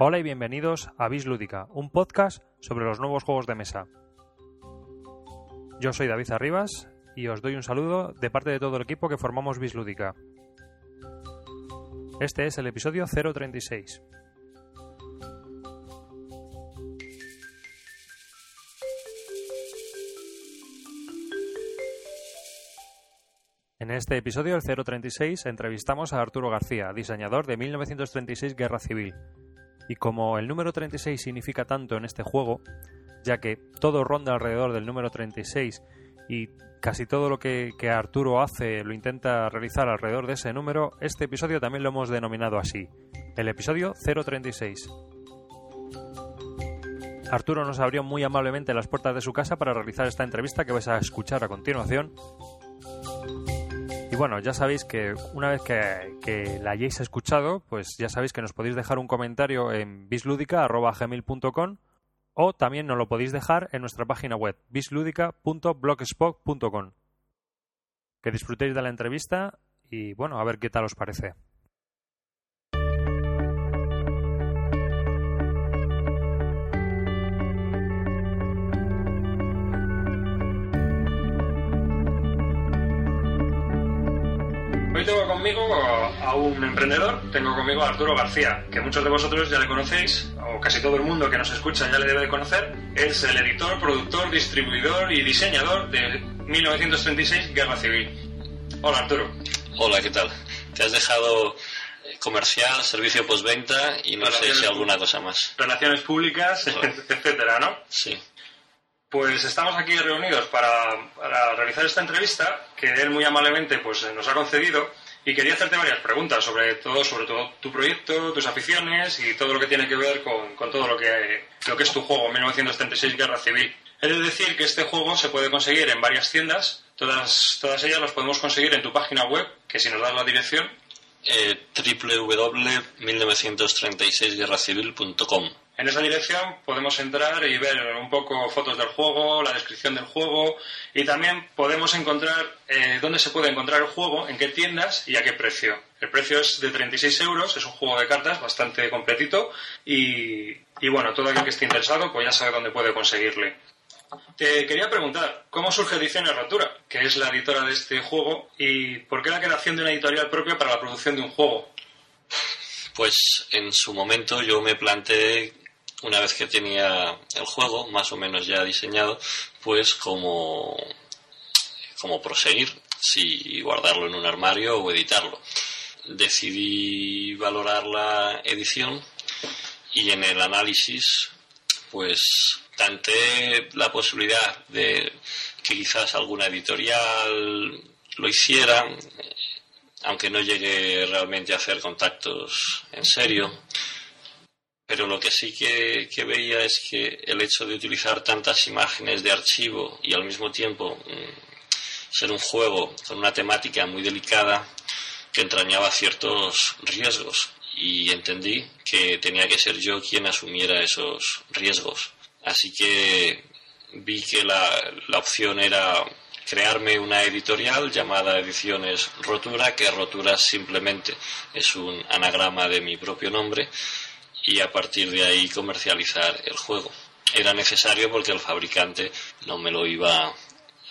Hola y bienvenidos a Vis Lúdica, un podcast sobre los nuevos juegos de mesa. Yo soy David Arribas y os doy un saludo de parte de todo el equipo que formamos Vis Lúdica. Este es el episodio 036. Este episodio, el 036, entrevistamos a Arturo García, diseñador de 1936 Guerra Civil, y como el número 36 significa tanto en este juego, ya que todo ronda alrededor del número 36 y casi todo lo que, Arturo hace lo intenta realizar alrededor de ese número, este episodio también lo hemos denominado así, el episodio 036. Arturo nos abrió muy amablemente las puertas de su casa para realizar esta entrevista que vais a escuchar a continuación bueno, ya sabéis que una vez que, la hayáis escuchado, pues ya sabéis que nos podéis dejar un comentario en bisludica.gmail.com o también nos lo podéis dejar en nuestra página web bisludica.blogspot.com. Que disfrutéis de la entrevista y bueno, a ver qué tal os parece. Tengo conmigo a un emprendedor, tengo conmigo a Arturo García, que muchos de vosotros ya le conocéis, o casi todo el mundo que nos escucha ya le debe de conocer. Es el editor, productor, distribuidor y diseñador de 1936 Guerra Civil. Hola Arturo. Hola, ¿qué tal? Te has dejado eh, comercial, servicio postventa y no sé si alguna cosa más. Relaciones públicas, etcétera, ¿no? Sí. Pues estamos aquí reunidos para, realizar esta entrevista que él muy amablemente pues, nos ha concedido y quería hacerte varias preguntas sobre todo, sobre todo tu proyecto, tus aficiones y todo lo que tiene que ver con, todo lo que, lo que es tu juego 1936 Guerra Civil. He de decir que este juego se puede conseguir en varias tiendas, todas, todas ellas las podemos conseguir en tu página web, que si nos das la dirección... Eh, www.1936guerracivil.com en esa dirección podemos entrar y ver un poco fotos del juego, la descripción del juego y también podemos encontrar eh, dónde se puede encontrar el juego, en qué tiendas y a qué precio. El precio es de 36 euros, es un juego de cartas bastante completito y, bueno, todo aquel que esté interesado pues ya sabe dónde puede conseguirle. Te quería preguntar, ¿cómo surge Ediciones Rotura, que es la editora de este juego, y por qué la creación de una editorial propia para la producción de un juego? Pues en su momento yo me planteé una vez que tenía el juego más o menos ya diseñado, pues como, proseguir, si guardarlo en un armario o editarlo. Decidí valorar la edición y en el análisis pues tanteé la posibilidad de que quizás alguna editorial lo hiciera, aunque no llegué realmente a hacer contactos en serio pero lo que sí que, veía es que el hecho de utilizar tantas imágenes de archivo y al mismo tiempo mm, ser un juego con una temática muy delicada que entrañaba ciertos riesgos y entendí que tenía que ser yo quien asumiera esos riesgos. Así que vi que la, la opción era crearme una editorial llamada Ediciones Rotura, que Rotura simplemente es un anagrama de mi propio nombre y a partir de ahí comercializar el juego. Era necesario porque el fabricante no me lo iba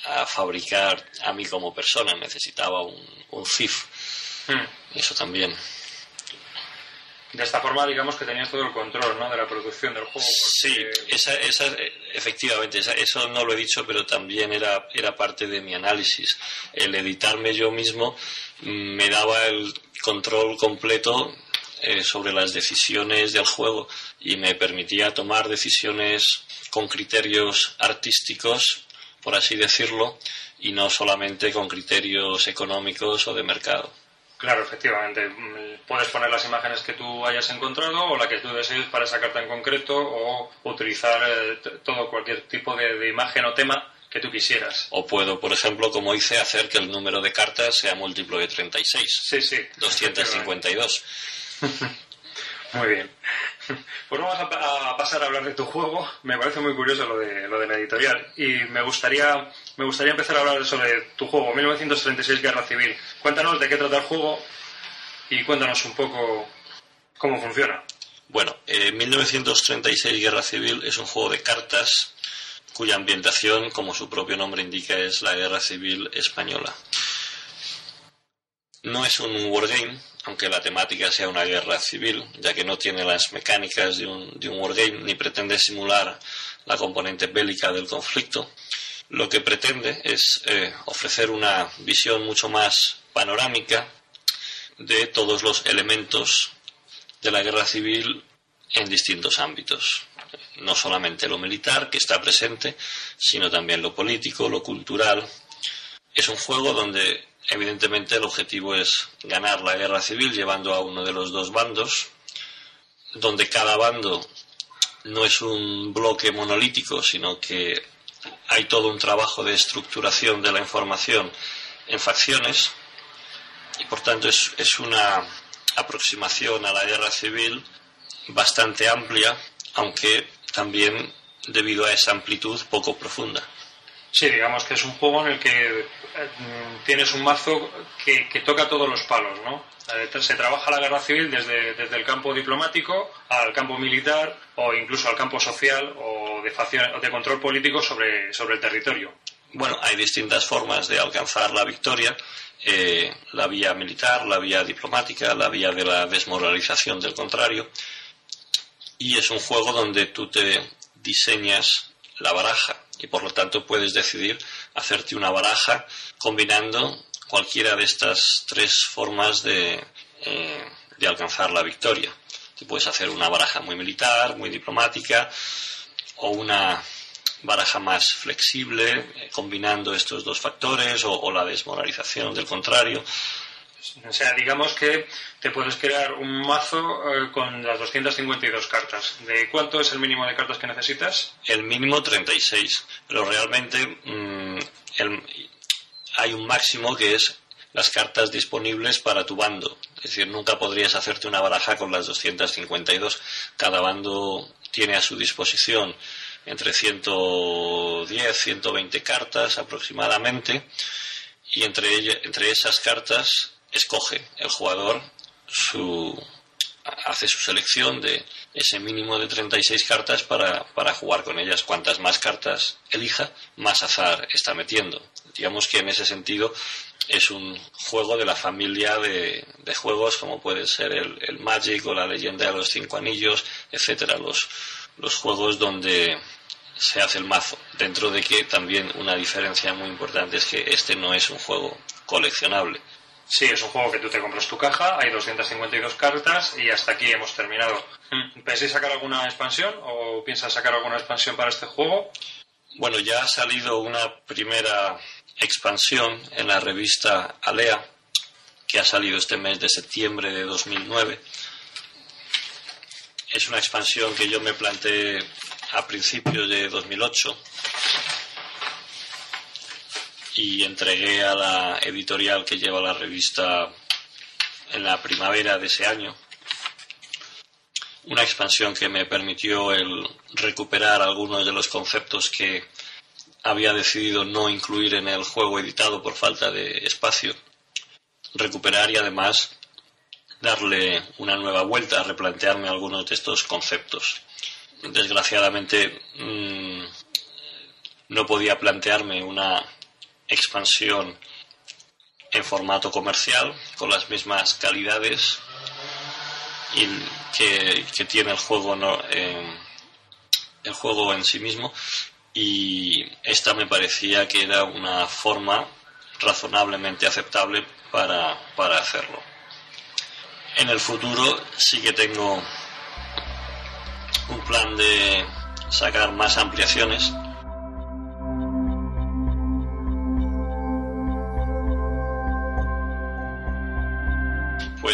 a fabricar a mí como persona, necesitaba un, un CIF. Hmm. Eso también. De esta forma, digamos que tenías todo el control ¿no? de la producción del juego. Sí, esa, esa, efectivamente, eso no lo he dicho, pero también era, era parte de mi análisis. El editarme yo mismo mm, me daba el control completo eh, sobre las decisiones del juego y me permitía tomar decisiones con criterios artísticos, por así decirlo, y no solamente con criterios económicos o de mercado. Claro, efectivamente. Puedes poner las imágenes que tú hayas encontrado o la que tú desees para esa carta en concreto o utilizar eh, todo cualquier tipo de, de, imagen o tema que tú quisieras. O puedo, por ejemplo, como hice, hacer que el número de cartas sea múltiplo de 36. Sí, sí. 252. Muy bien. Pues vamos a, pasar a hablar de tu juego. Me parece muy curioso lo de, lo de la editorial. Y me gustaría, me gustaría empezar a hablar sobre tu juego, 1936 Guerra Civil. Cuéntanos de qué trata el juego y cuéntanos un poco cómo funciona. Bueno, 1936 Guerra Civil es un juego de cartas cuya ambientación, como su propio nombre indica, es la Guerra Civil Española. No es un wargame, aunque la temática sea una guerra civil, ya que no tiene las mecánicas de un, de un wargame ni pretende simular la componente bélica del conflicto. Lo que pretende es eh, ofrecer una visión mucho más panorámica de todos los elementos de la guerra civil en distintos ámbitos. No solamente lo militar, que está presente, sino también lo político, lo cultural. Es un juego donde Evidentemente el objetivo es ganar la guerra civil llevando a uno de los dos bandos, donde cada bando no es un bloque monolítico, sino que hay todo un trabajo de estructuración de la información en facciones y por tanto es, es una aproximación a la guerra civil bastante amplia, aunque también debido a esa amplitud poco profunda. Sí, digamos que es un juego en el que eh, tienes un mazo que, toca todos los palos, ¿no? Se trabaja la guerra civil desde, desde, el campo diplomático al campo militar o incluso al campo social o de, de control político sobre, sobre el territorio. Bueno, hay distintas formas de alcanzar la victoria. Eh, la vía militar, la vía diplomática, la vía de la desmoralización del contrario. Y es un juego donde tú te diseñas la baraja y por lo tanto puedes decidir hacerte una baraja combinando cualquiera de estas tres formas de, eh, de alcanzar la victoria. Te puedes hacer una baraja muy militar, muy diplomática o una baraja más flexible, eh, combinando estos dos factores, o, la desmoralización del contrario. O sea, digamos que te puedes crear un mazo eh, con las 252 cartas. ¿De cuánto es el mínimo de cartas que necesitas? El mínimo 36, pero realmente mm, hay un máximo que es las cartas disponibles para tu bando. Es decir, nunca podrías hacerte una baraja con las 252. Cada bando tiene a su disposición entre 110, 120 cartas aproximadamente y entre, entre esas cartas escoge el jugador su hace su selección de ese mínimo de 36 cartas para, para jugar con ellas. Cuantas más cartas elija, más azar está metiendo. Digamos que en ese sentido es un juego de la familia de, juegos como puede ser el, el, Magic o la leyenda de los cinco anillos, etcétera, los, los juegos donde se hace el mazo. Dentro de que también una diferencia muy importante es que este no es un juego coleccionable. Sí, es un juego que tú te compras tu caja, hay 252 cartas y hasta aquí hemos terminado. Mm. ¿Pensáis sacar alguna expansión o piensas sacar alguna expansión para este juego? Bueno, ya ha salido una primera expansión en la revista Alea, que ha salido este mes de septiembre de 2009. Es una expansión que yo me planteé a principios de 2008 y entregué a la editorial que lleva la revista en la primavera de ese año una expansión que me permitió el recuperar algunos de los conceptos que había decidido no incluir en el juego editado por falta de espacio, recuperar y además darle una nueva vuelta, replantearme algunos de estos conceptos. Desgraciadamente mm, no podía plantearme una expansión en formato comercial con las mismas calidades que, tiene el juego el juego en sí mismo y esta me parecía que era una forma razonablemente aceptable para, para hacerlo. En el futuro sí que tengo un plan de sacar más ampliaciones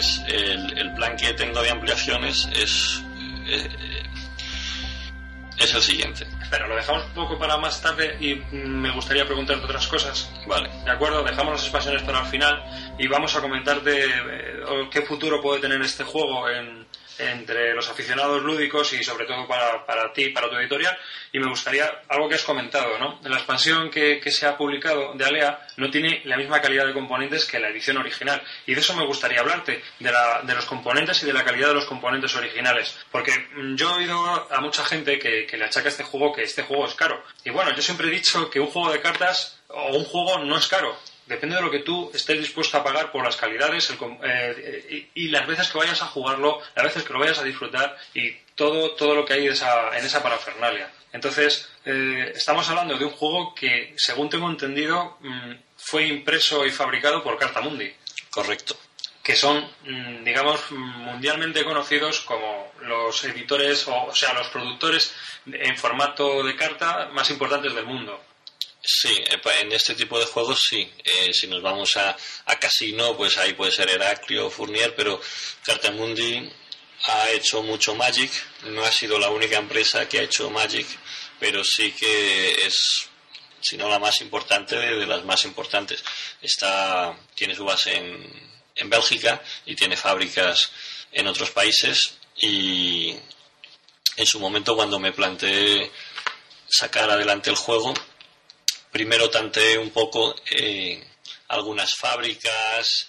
pues el, plan que tengo de ampliaciones es, eh, es el siguiente. Pero lo dejamos un poco para más tarde y me gustaría preguntarte otras cosas. Vale. De acuerdo, dejamos las expansiones para el final y vamos a comentarte eh, qué futuro puede tener este juego en, entre los aficionados lúdicos y sobre todo para, para ti, para tu editorial. Y me gustaría algo que has comentado, ¿no? La expansión que, que se ha publicado de Alea no tiene la misma calidad de componentes que la edición original. Y de eso me gustaría hablarte, de, la, de los componentes y de la calidad de los componentes originales. Porque mm, yo he oído a mucha gente que, que le achaca este juego que este juego es caro. Y bueno, yo siempre he dicho que un juego de cartas o un juego no es caro depende de lo que tú estés dispuesto a pagar por las calidades eh, y, las veces que vayas a jugarlo, las veces que lo vayas a disfrutar y todo, todo lo que hay en esa parafernalia. Entonces, eh, estamos hablando de un juego que, según tengo entendido, mm, fue impreso y fabricado por Cartamundi. Correcto. Que son, mm, digamos, mundialmente conocidos como los editores, o, o sea, los productores en formato de carta más importantes del mundo. Sí, en este tipo de juegos sí. Eh, si nos vamos a, a, Casino, pues ahí puede ser Heraclio o Fournier, pero Cartamundi ha hecho mucho Magic. No ha sido la única empresa que ha hecho Magic, pero sí que es, si no la más importante, de, las más importantes. Está, tiene su base en, en Bélgica y tiene fábricas en otros países. Y en su momento, cuando me planteé sacar adelante el juego, primero tanteé un poco eh, algunas fábricas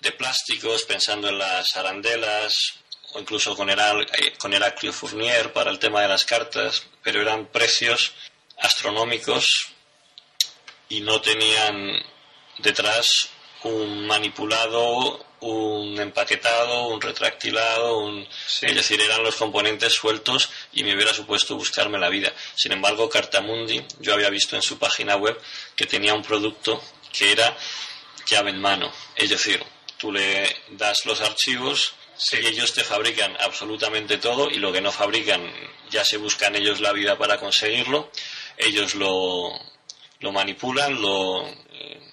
de plásticos, pensando en las arandelas, o incluso con, Heral, eh, con Heraclio Fournier para el tema de las cartas, pero eran precios astronómicos y no tenían detrás un manipulado, un empaquetado, un retractilado, un... es decir, eran los componentes sueltos y me hubiera supuesto buscarme la vida. Sin embargo, Cartamundi, yo había visto en su página web que tenía un producto que era llave en mano, es decir, tú le das los archivos y ellos te fabrican absolutamente todo y lo que no fabrican ya se buscan ellos la vida para conseguirlo, ellos lo, lo manipulan, lo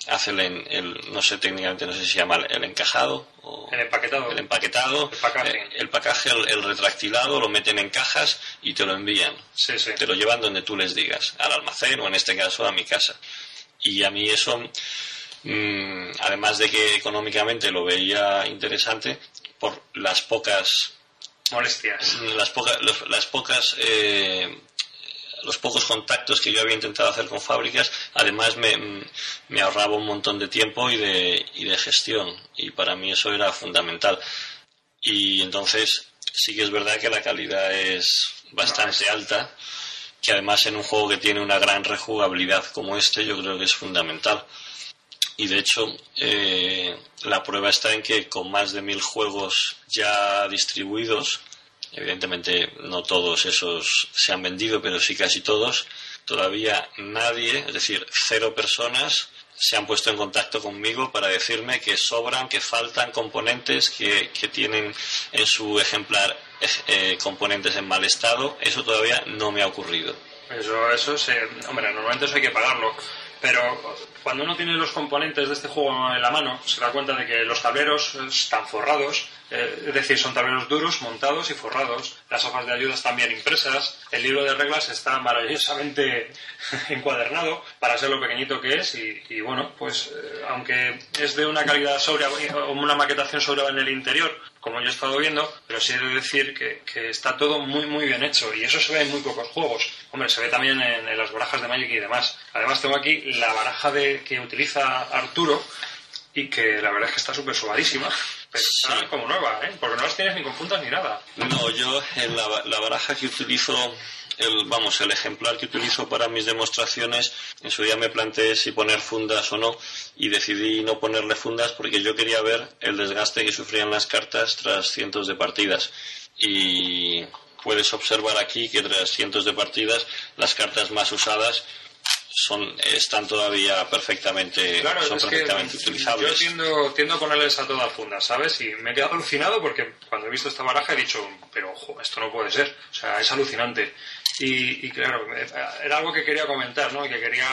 eh, hacen el, no sé técnicamente, no sé si se llama el encajado o el empaquetado, el empaquetado, el pacaje, eh, el, pacaje el, retractilado, lo meten en cajas y te lo envían. Sí, sí. Te lo llevan donde tú les digas, al almacén o en este caso a mi casa. Y a mí eso, mm, además de que económicamente lo veía interesante, por las pocas molestias, las, pocas las pocas eh, los pocos contactos que yo había intentado hacer con fábricas, además me, me ahorraba un montón de tiempo y de, y de gestión. Y para mí eso era fundamental. Y entonces sí que es verdad que la calidad es bastante alta, que además en un juego que tiene una gran rejugabilidad como este yo creo que es fundamental. Y de hecho, eh, la prueba está en que con más de mil juegos ya distribuidos, Evidentemente no todos esos se han vendido, pero sí casi todos. Todavía nadie, es decir, cero personas, se han puesto en contacto conmigo para decirme que sobran, que faltan componentes, que, tienen en su ejemplar eh, componentes en mal estado. Eso todavía no me ha ocurrido. Eso, eso hombre, normalmente eso hay que pagarlo. Pero cuando uno tiene los componentes de este juego en la mano, se da cuenta de que los tableros están forrados, eh, es decir, son tableros duros, montados y forrados. Las hojas de ayuda están bien impresas. El libro de reglas está maravillosamente encuadernado para ser lo pequeñito que es. Y, bueno, pues eh, aunque es de una calidad sobria, una maquetación sobria en el interior, como yo he estado viendo, pero sí he de decir que, está todo muy, muy bien hecho. Y eso se ve en muy pocos juegos. Hombre, se ve también en, en las barajas de Magic y demás. Además, tengo aquí la baraja de, que utiliza Arturo y que la verdad es que está súper suavadísima. Pero está como nueva, ¿eh? Porque no las tienes ni con puntas ni nada. No, yo en la, la baraja que utilizo el, vamos, el ejemplar que utilizo para mis demostraciones, en su día me planteé si poner fundas o no y decidí no ponerle fundas porque yo quería ver el desgaste que sufrían las cartas tras cientos de partidas. Y puedes observar aquí que tras cientos de partidas las cartas más usadas son están todavía perfectamente son perfectamente utilizables. Yo tiendo, tiendo, a ponerles a todas fundas, ¿sabes? Y me he quedado alucinado porque cuando he visto esta baraja he dicho, pero ojo, esto no puede ser. O sea, es alucinante. Y, claro, era algo que quería comentar, ¿no? Y que quería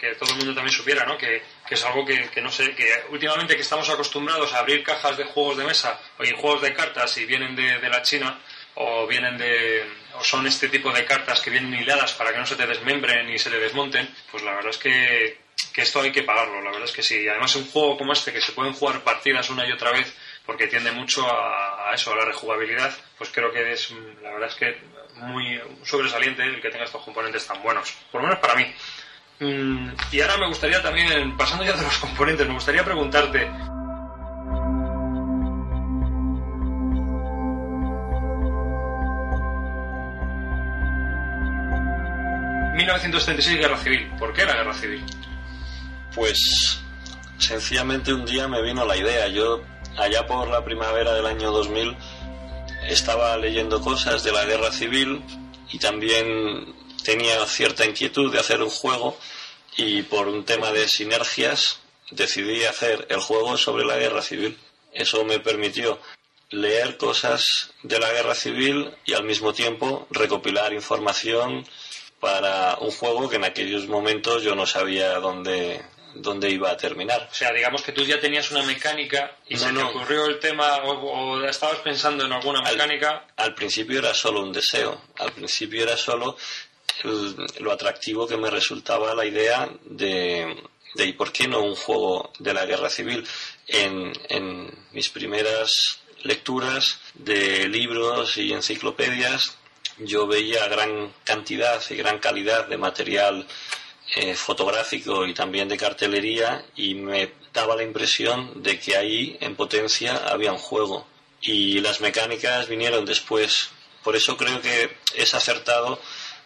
que todo el mundo también supiera, ¿no? Que, que es algo que, que, no sé, que últimamente que estamos acostumbrados a abrir cajas de juegos de mesa o juegos de cartas y vienen de, de la China o vienen de o son este tipo de cartas que vienen hiladas para que no se te desmembren y se le desmonten, pues la verdad es que, que esto hay que pagarlo, la verdad es que sí. Además un juego como este que se pueden jugar partidas una y otra vez porque tiende mucho a, eso, a la rejugabilidad, pues creo que es, la verdad es que muy sobresaliente el que tenga estos componentes tan buenos, por lo menos para mí. Mm, y ahora me gustaría también, pasando ya de los componentes, me gustaría preguntarte, 1936 Guerra Civil. ¿Por qué la Guerra Civil? Pues sencillamente un día me vino la idea. Yo allá por la primavera del año 2000 estaba leyendo cosas de la Guerra Civil y también tenía cierta inquietud de hacer un juego y por un tema de sinergias decidí hacer el juego sobre la Guerra Civil. Eso me permitió leer cosas de la Guerra Civil y al mismo tiempo recopilar información para un juego que en aquellos momentos yo no sabía dónde, dónde iba a terminar. O sea, digamos que tú ya tenías una mecánica y se te ocurrió el tema o, estabas pensando en alguna mecánica. Al, principio era solo un deseo, al principio era solo lo atractivo que me resultaba la idea de, de ¿y por qué no un juego de la guerra civil? En, en mis primeras lecturas de libros y enciclopedias yo veía gran cantidad y gran calidad de material eh, fotográfico y también de cartelería y me daba la impresión de que ahí en potencia había un juego. Y las mecánicas vinieron después. Por eso creo que es acertado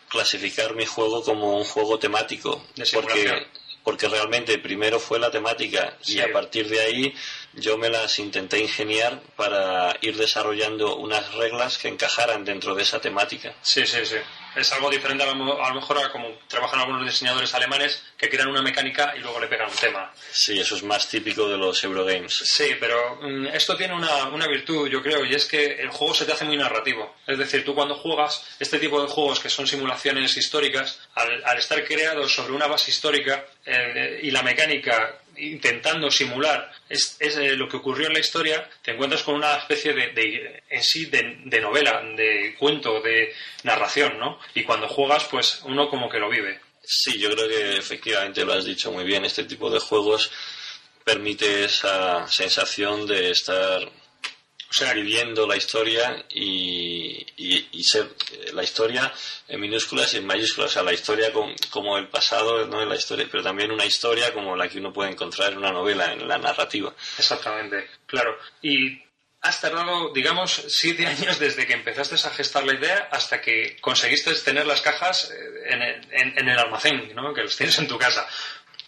clasificar mi juego como un juego temático, porque porque realmente primero fue la temática y a partir de ahí yo me las intenté ingeniar para ir desarrollando unas reglas que encajaran dentro de esa temática. Sí, sí, sí es algo diferente a lo, mejor a como trabajan algunos diseñadores alemanes que crean una mecánica y luego le pegan un tema. Sí, eso es más típico de los Eurogames. Sí, pero mm, esto tiene una, una, virtud, yo creo, y es que el juego se te hace muy narrativo. Es decir, tú cuando juegas este tipo de juegos que son simulaciones históricas, al, al estar creados sobre una base histórica eh, y la mecánica intentando simular es, eh, lo que ocurrió en la historia, te encuentras con una especie de, en sí de, novela, de cuento, de narración, ¿no? Y cuando juegas, pues uno como que lo vive. Sí, yo creo que efectivamente lo has dicho muy bien. Este tipo de juegos permite esa sensación de estar o sea, viviendo la historia y, y, ser eh, la historia en minúsculas y en mayúsculas, o sea, la historia como el pasado, ¿no? la historia, pero también una historia como la que uno puede encontrar en una novela, en la narrativa. Exactamente, claro. Y has tardado, digamos, siete años desde que empezaste a gestar la idea hasta que conseguiste tener las cajas eh, en el, en el almacén, ¿no? que los tienes en tu casa.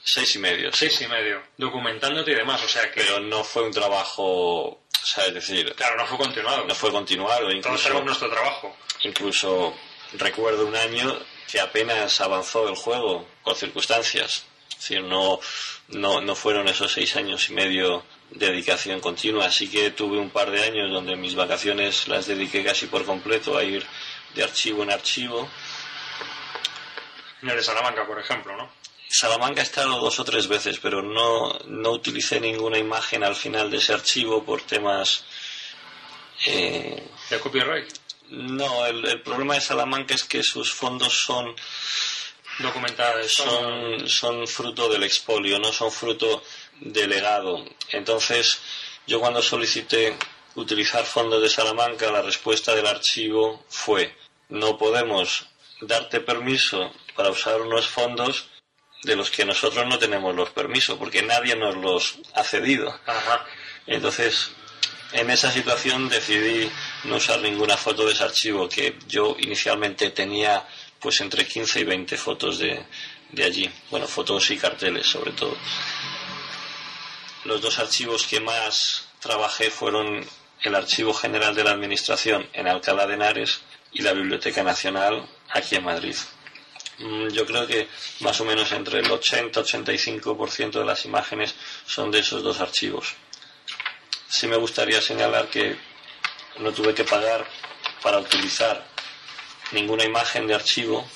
Seis y medio. Seis y medio, documentándote y demás, o sea que... Pero no fue un trabajo o sea, es decir... Claro, no fue continuado. No fue continuado. Incluso, Todos nuestro trabajo. Incluso recuerdo un año que apenas avanzó el juego por circunstancias. Es decir, no, no, no fueron esos seis años y medio de dedicación continua. Así que tuve un par de años donde mis vacaciones las dediqué casi por completo a ir de archivo en archivo. En el de Salamanca, por ejemplo, ¿no? Salamanca he estado dos o tres veces, pero no, no utilicé ninguna imagen al final de ese archivo por temas... Eh, ¿De copyright? No, el, problema de Salamanca es que sus fondos son documentados son, son fruto del expolio, no son fruto del legado. Entonces, yo cuando solicité utilizar fondos de Salamanca, la respuesta del archivo fue no podemos darte permiso para usar unos fondos de los que nosotros no tenemos los permisos, porque nadie nos los ha cedido. Entonces, en esa situación decidí no usar ninguna foto de ese archivo, que yo inicialmente tenía pues entre 15 y 20 fotos de, de allí. Bueno, fotos y carteles sobre todo. Los dos archivos que más trabajé fueron el Archivo General de la Administración en Alcalá de Henares y la Biblioteca Nacional aquí en Madrid. Mm, yo creo que más o menos entre el 80-85% de las imágenes son de esos dos archivos. Sí me gustaría señalar que no tuve que pagar para utilizar ninguna imagen de archivo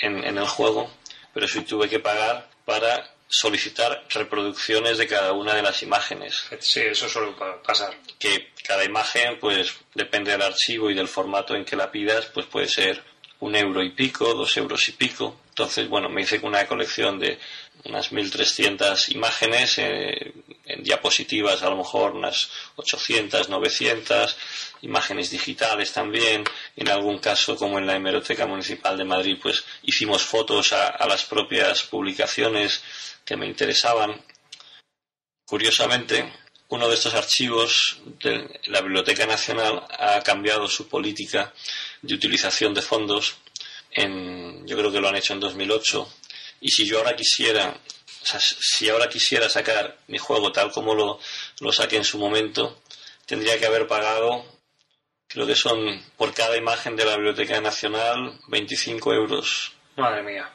en, en el juego, pero sí tuve que pagar para solicitar reproducciones de cada una de las imágenes. Sí, eso suele pasar. Que cada imagen, pues depende del archivo y del formato en que la pidas, pues puede ser un euro y pico, dos euros y pico. Entonces, bueno, me hice una colección de, unas 1.300 imágenes, eh, en diapositivas a lo mejor unas 800, 900, imágenes digitales también. En algún caso, como en la Hemeroteca Municipal de Madrid, pues hicimos fotos a las propias publicaciones que me interesaban. Curiosamente, uno de estos archivos de la Biblioteca Nacional ha cambiado su política de utilización de fondos. En, yo creo que lo han hecho en 2008. Y si yo ahora quisiera, si ahora quisiera sacar mi juego tal como lo, lo saqué en su momento, tendría que haber pagado, creo que son por cada imagen de la Biblioteca Nacional, 25 euros. Madre mía.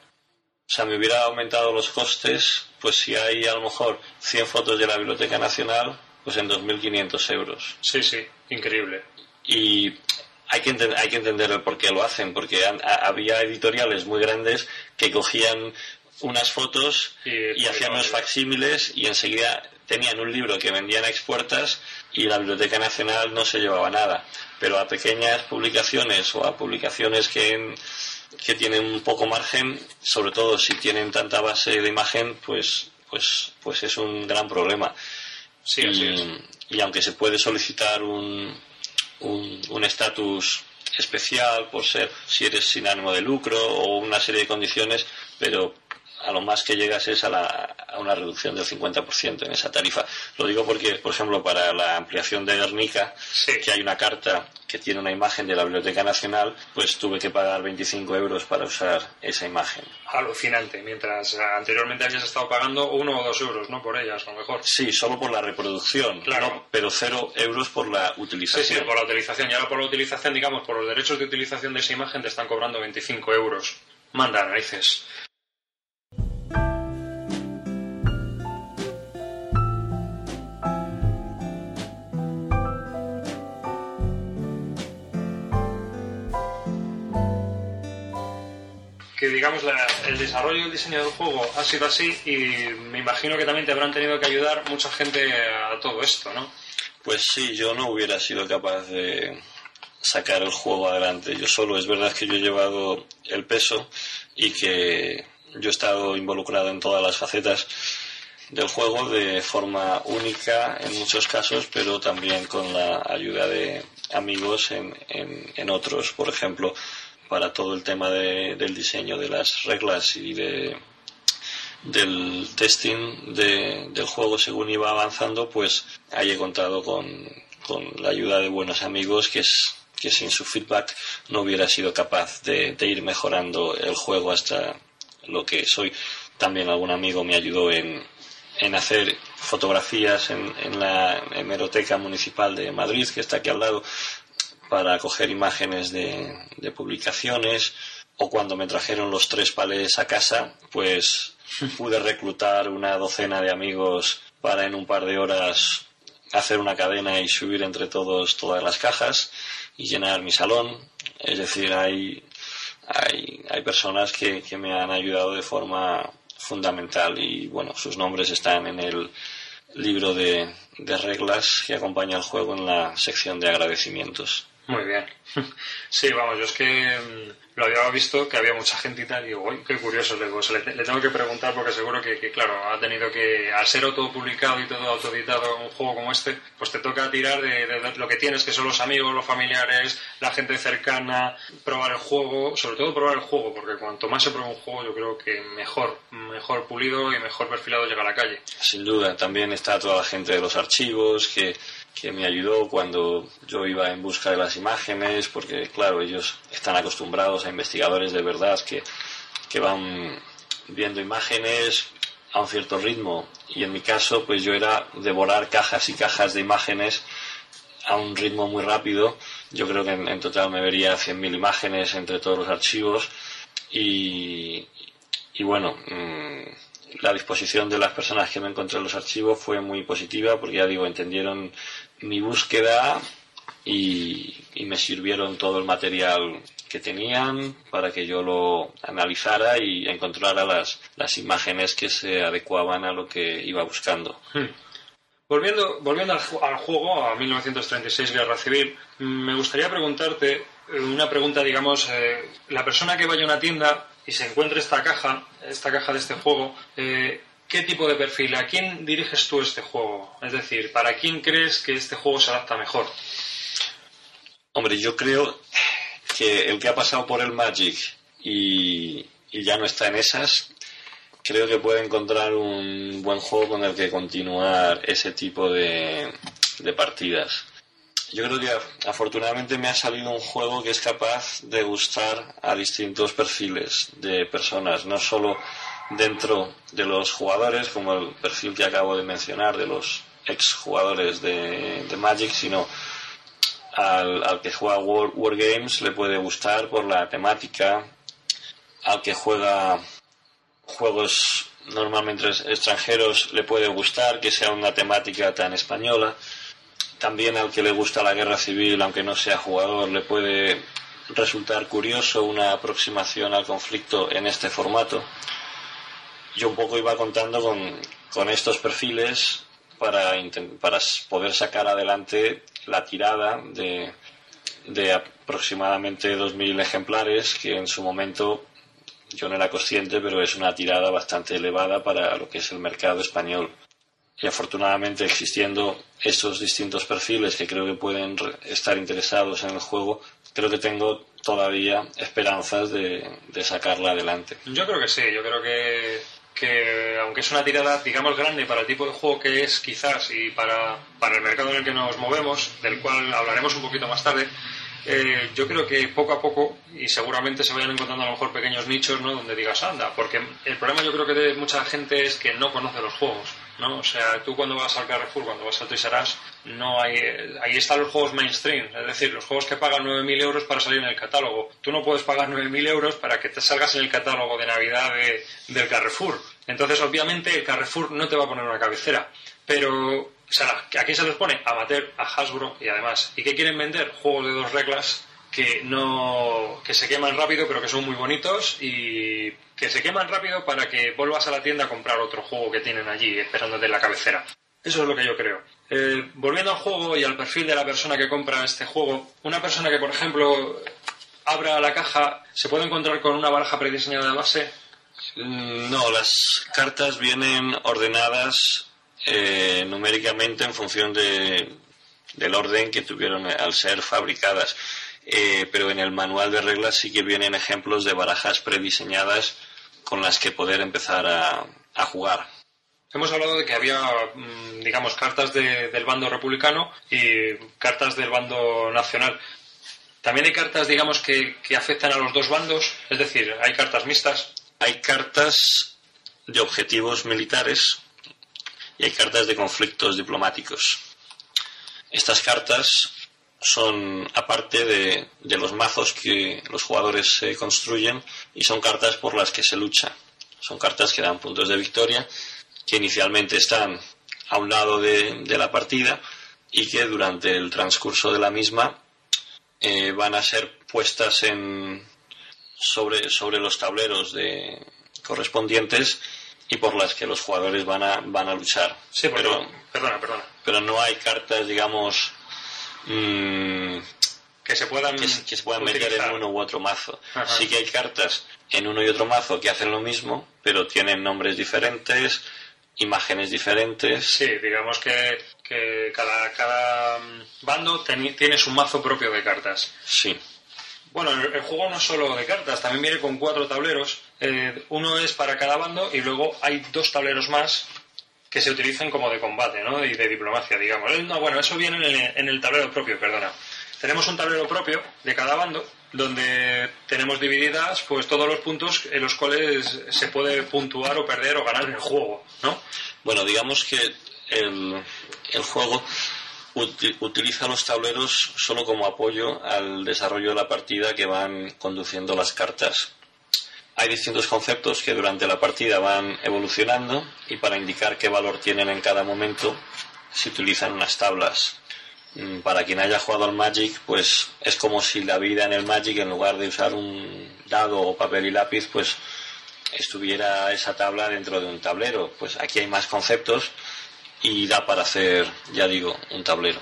O sea, me hubiera aumentado los costes, pues si hay a lo mejor 100 fotos de la Biblioteca Nacional, pues en 2.500 euros. Sí, sí, increíble. Y hay que, entender, hay que entender el por qué lo hacen, porque había editoriales muy grandes que cogían unas fotos y, hacían unos facsímiles y enseguida tenían un libro que vendían a expuertas y la Biblioteca Nacional no se llevaba nada. Pero a pequeñas publicaciones o a publicaciones que que tienen un poco margen, sobre todo si tienen tanta base de imagen, pues, pues, pues es un gran problema. Sí, y, y aunque se puede solicitar un un estatus especial por ser si eres sin ánimo de lucro o una serie de condiciones, pero a lo más que llegas es a, la, a una reducción del 50% en esa tarifa. Lo digo porque, por ejemplo, para la ampliación de Guernica, que hay una carta que tiene una imagen de la Biblioteca Nacional, pues tuve que pagar 25 euros para usar esa imagen. Alucinante, mientras anteriormente habías estado pagando uno o dos euros, ¿no? Por ellas, a lo mejor. Sí, solo por la reproducción, claro. pero cero euros por la utilización. Sí, sí, por la utilización. Y ahora por la utilización, digamos, por los derechos de utilización de esa imagen te están cobrando 25 euros. Manda narices. Que digamos el desarrollo y el diseño del juego ha sido así y me imagino que también te habrán tenido que ayudar mucha gente a todo esto, ¿no? Pues sí, yo no hubiera sido capaz de sacar el juego adelante yo solo. Es verdad que yo he llevado el peso y que yo he estado involucrado en todas las facetas del juego de forma única en muchos casos, pero también con la ayuda de amigos en, en otros. Por ejemplo, para todo el tema del diseño de las reglas y de, del testing del juego según iba avanzando, pues ahí he contado con, la ayuda de buenos amigos que es que sin su feedback no hubiera sido capaz de, ir mejorando el juego hasta lo que soy. También algún amigo me ayudó en, en hacer fotografías en, en la hemeroteca municipal de Madrid, que está aquí al lado, para coger imágenes de, publicaciones o cuando me trajeron los tres palés a casa, pues pude reclutar una docena de amigos para en un par de horas hacer una cadena y subir entre todos todas las cajas y llenar mi salón. Es decir, hay, hay, hay personas que, que me han ayudado de forma fundamental y bueno, sus nombres están en el libro de, de reglas que acompaña el juego en la sección de agradecimientos. Muy bien. Sí, vamos, yo es que mm, lo había visto que había mucha gente y tal, y digo, uy, qué curioso, le, le, tengo que preguntar porque seguro que, claro, ha tenido que, al ser autopublicado y todo autoeditado un juego como este, pues te toca tirar de, lo que tienes, que son los amigos, los familiares, la gente cercana, probar el juego, sobre todo probar el juego, porque cuanto más se prueba un juego, yo creo que mejor, mejor pulido y mejor perfilado llega a la calle. Sin duda, también está toda la gente de los archivos que que me ayudó cuando yo iba en busca de las imágenes, porque claro, ellos están acostumbrados a investigadores de verdad que, que van viendo imágenes a un cierto ritmo y en mi caso pues yo era devorar cajas y cajas de imágenes a un ritmo muy rápido. Yo creo que en, total me vería 100.000 imágenes entre todos los archivos y, y bueno, mm, la disposición de las personas que me encontré en los archivos fue muy positiva porque ya digo, entendieron mi búsqueda y, me sirvieron todo el material que tenían para que yo lo analizara y encontrara las, las imágenes que se adecuaban a lo que iba buscando. Hmm. Volviendo, volviendo al, juego, a 1936, Guerra Civil, me gustaría preguntarte una pregunta, digamos, eh, la persona que vaya a una tienda y se encuentre esta caja, esta caja de este juego, eh, ¿qué tipo de perfil? ¿A quién diriges tú este juego? Es decir, ¿para quién crees que este juego se adapta mejor? Hombre, yo creo que el que ha pasado por el Magic y, ya no está en esas, creo que puede encontrar un buen juego con el que continuar ese tipo de, de partidas. Yo creo que afortunadamente me ha salido un juego que es capaz de gustar a distintos perfiles de personas, no solo dentro de los jugadores, como el perfil que acabo de mencionar de los exjugadores de, de Magic, sino al, al que juega Wargames le puede gustar por la temática, al que juega juegos normalmente extranjeros le puede gustar que sea una temática tan española. También al que le gusta la guerra civil, aunque no sea jugador, le puede resultar curioso una aproximación al conflicto en este formato. Yo un poco iba contando con, con estos perfiles para, para poder sacar adelante la tirada de, de aproximadamente 2.000 ejemplares, que en su momento yo no era consciente, pero es una tirada bastante elevada para lo que es el mercado español. Y afortunadamente existiendo estos distintos perfiles que creo que pueden estar interesados en el juego, creo que tengo todavía esperanzas de, de sacarla adelante. Yo creo que sí, yo creo que que aunque es una tirada, digamos, grande para el tipo de juego que es quizás y para, para el mercado en el que nos movemos, del cual hablaremos un poquito más tarde, eh, yo creo que poco a poco, y seguramente se vayan encontrando a lo mejor pequeños nichos, ¿no? Donde digas, anda, porque el problema yo creo que de mucha gente es que no conoce los juegos, ¿no? O sea, tú cuando vas al Carrefour, cuando vas al Toys R no hay, ahí están los juegos mainstream, es decir, los juegos que pagan 9.000 euros para salir en el catálogo. Tú no puedes pagar 9.000 euros para que te salgas en el catálogo de Navidad del Carrefour. Entonces, obviamente, el Carrefour no te va a poner una cabecera. Pero o sea, ¿a quién se les pone? Amateur, a Hasbro y además. ¿Y qué quieren vender? Juegos de dos reglas que no que se queman rápido pero que son muy bonitos y que se queman rápido para que vuelvas a la tienda a comprar otro juego que tienen allí esperándote en la cabecera. Eso es lo que yo creo. Eh, volviendo al juego y al perfil de la persona que compra este juego, una persona que, por ejemplo, abra la caja, ¿se puede encontrar con una baraja prediseñada de base? Mm, no, las cartas vienen ordenadas eh, numéricamente en función de, del orden que tuvieron al ser fabricadas. Eh, pero en el manual de reglas sí que vienen ejemplos de barajas prediseñadas con las que poder empezar a, a jugar. Hemos hablado de que había, mm, digamos, cartas del bando republicano y cartas del bando nacional. También hay cartas, digamos, que, que afectan a los dos bandos, es decir, hay cartas mixtas. Hay cartas de objetivos militares y hay cartas de conflictos diplomáticos. Estas cartas son aparte de, los mazos que los jugadores se construyen y son cartas por las que se lucha. Son cartas que dan puntos de victoria, que inicialmente están a un lado de, la partida y que durante el transcurso de la misma eh, van a ser puestas en, sobre, sobre los tableros de, correspondientes y por las que los jugadores van a, van a luchar. Sí, pero, perdona, perdona. Pero no hay cartas, digamos, mm, que se puedan, que, se puedan meter en uno u otro mazo. Sí que hay cartas en uno y otro mazo que hacen lo mismo, pero tienen nombres diferentes, imágenes diferentes. Sí, digamos que, que cada, cada bando tiene su mazo propio de cartas. Sí. Bueno, el, juego no es solo de cartas, también viene con cuatro tableros. Eh, uno es para cada bando y luego hay dos tableros más que se utilizan como de combate, ¿no? Y de diplomacia, digamos. Eh, no, bueno, eso viene en el, en el tablero propio, perdona. Tenemos un tablero propio de cada bando donde tenemos divididas pues todos los puntos en los cuales se puede puntuar o perder o ganar el juego, ¿no? Bueno, digamos que el, el juego utiliza los tableros solo como apoyo al desarrollo de la partida que van conduciendo las cartas. Hay distintos conceptos que durante la partida van evolucionando y para indicar qué valor tienen en cada momento se utilizan unas tablas. Mm, para quien haya jugado al Magic, pues es como si la vida en el Magic, en lugar de usar un dado o papel y lápiz, pues estuviera esa tabla dentro de un tablero. Pues aquí hay más conceptos y da para hacer, ya digo, un tablero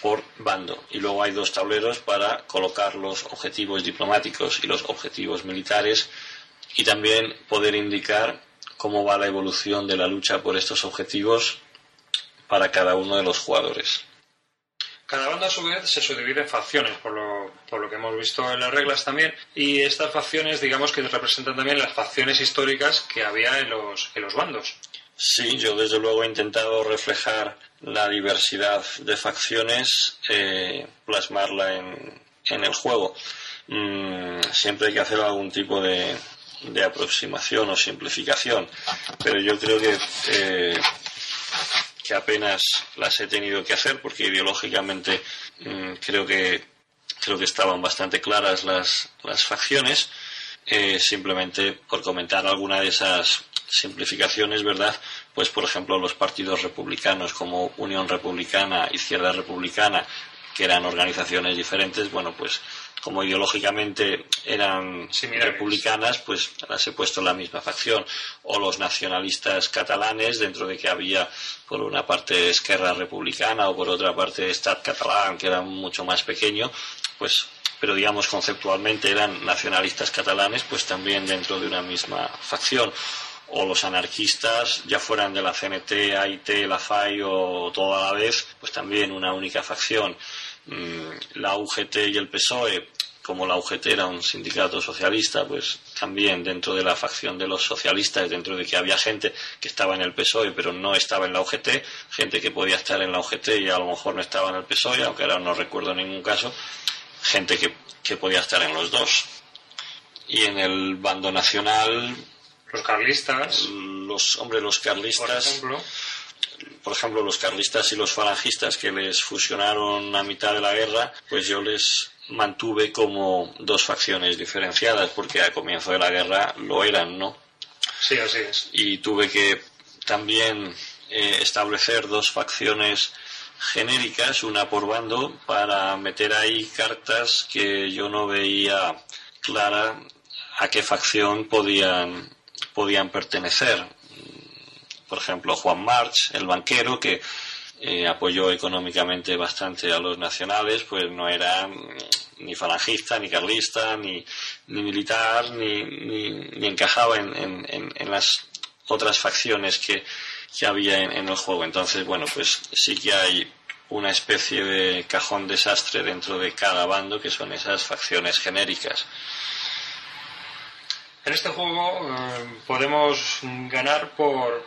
por bando. Y luego hay dos tableros para colocar los objetivos diplomáticos y los objetivos militares y también poder indicar cómo va la evolución de la lucha por estos objetivos para cada uno de los jugadores. Cada banda a su vez se subdivide en facciones, por lo, por lo que hemos visto en las reglas también, y estas facciones digamos que representan también las facciones históricas que había en los, en los bandos. Sí, yo desde luego he intentado reflejar la diversidad de facciones, eh, plasmarla en, en, el juego. Mm, siempre hay que hacer algún tipo de, de, aproximación o simplificación, pero yo creo que eh, que apenas las he tenido que hacer porque ideológicamente mm, creo que creo que estaban bastante claras las, las facciones. Eh, simplemente por comentar alguna de esas simplificaciones, ¿verdad? Pues, por ejemplo, los partidos republicanos como Unión Republicana, Izquierda Republicana, que eran organizaciones diferentes, bueno, pues como ideológicamente eran republicanas, pues las he puesto en la misma facción. O los nacionalistas catalanes, dentro de que había por una parte Esquerra Republicana o por otra parte Estat Catalán, que era mucho más pequeño, pues pero digamos conceptualmente eran nacionalistas catalanes, pues también dentro de una misma facción. O los anarquistas, ya fueran de la CNT, AIT, la FAI o toda la vez, pues también una única facción. Mm, la UGT y el PSOE, como la UGT era un sindicato socialista, pues también dentro de la facción de los socialistas, dentro de que había gente que estaba en el PSOE pero no estaba en la UGT, gente que podía estar en la UGT y a lo mejor no estaba en el PSOE, aunque ahora no recuerdo ningún caso, gente que, que podía estar en los dos. Y en el bando nacional. Los carlistas. Los, hombre, los carlistas. Por ejemplo por ejemplo, los carlistas y los falangistas que les fusionaron a mitad de la guerra, pues yo les mantuve como dos facciones diferenciadas, porque al comienzo de la guerra lo eran, ¿no? Sí, así es. Y tuve que también eh, establecer dos facciones genéricas, una por bando, para meter ahí cartas que yo no veía clara a qué facción podían, podían pertenecer por ejemplo, Juan March, el banquero, que eh, apoyó económicamente bastante a los nacionales, pues no era mm, ni falangista, ni carlista, ni, ni militar, ni, ni, encajaba en, en, las otras facciones que, que había en, el juego. Entonces, bueno, pues sí que hay una especie de cajón desastre dentro de cada bando, que son esas facciones genéricas. En este juego eh, podemos ganar por,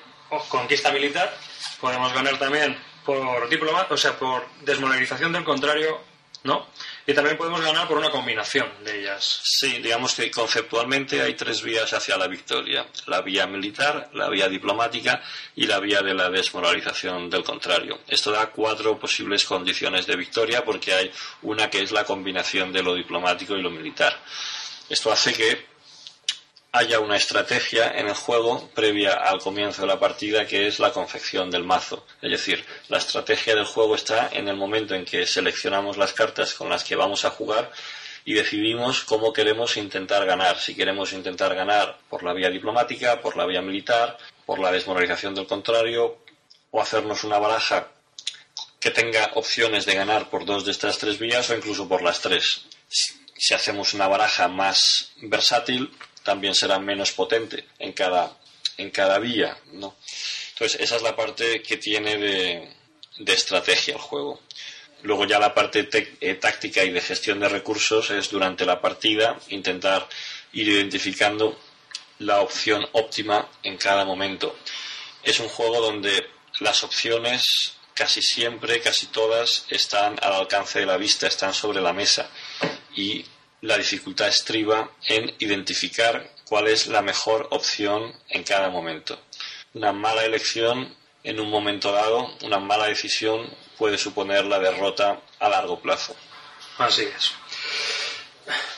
conquista militar, podemos ganar también por diploma, o sea, por desmoralización del contrario, ¿no? Y también podemos ganar por una combinación de ellas. Sí, digamos que conceptualmente hay tres vías hacia la victoria. La vía militar, la vía diplomática y la vía de la desmoralización del contrario. Esto da cuatro posibles condiciones de victoria porque hay una que es la combinación de lo diplomático y lo militar. Esto hace que haya una estrategia en el juego previa al comienzo de la partida que es la confección del mazo. Es decir, la estrategia del juego está en el momento en que seleccionamos las cartas con las que vamos a jugar y decidimos cómo queremos intentar ganar. Si queremos intentar ganar por la vía diplomática, por la vía militar, por la desmoralización del contrario, o hacernos una baraja que tenga opciones de ganar por dos de estas tres vías o incluso por las tres. Si hacemos una baraja más versátil, también será menos potente en cada, en cada vía, ¿no? Entonces, esa es la parte que tiene de, de estrategia el juego. Luego ya la parte eh, táctica y de gestión de recursos es durante la partida intentar ir identificando la opción óptima en cada momento. Es un juego donde las opciones casi siempre, casi todas, están al alcance de la vista, están sobre la mesa y la dificultad estriba en identificar cuál es la mejor opción en cada momento. Una mala elección en un momento dado, una mala decisión puede suponer la derrota a largo plazo. Así es.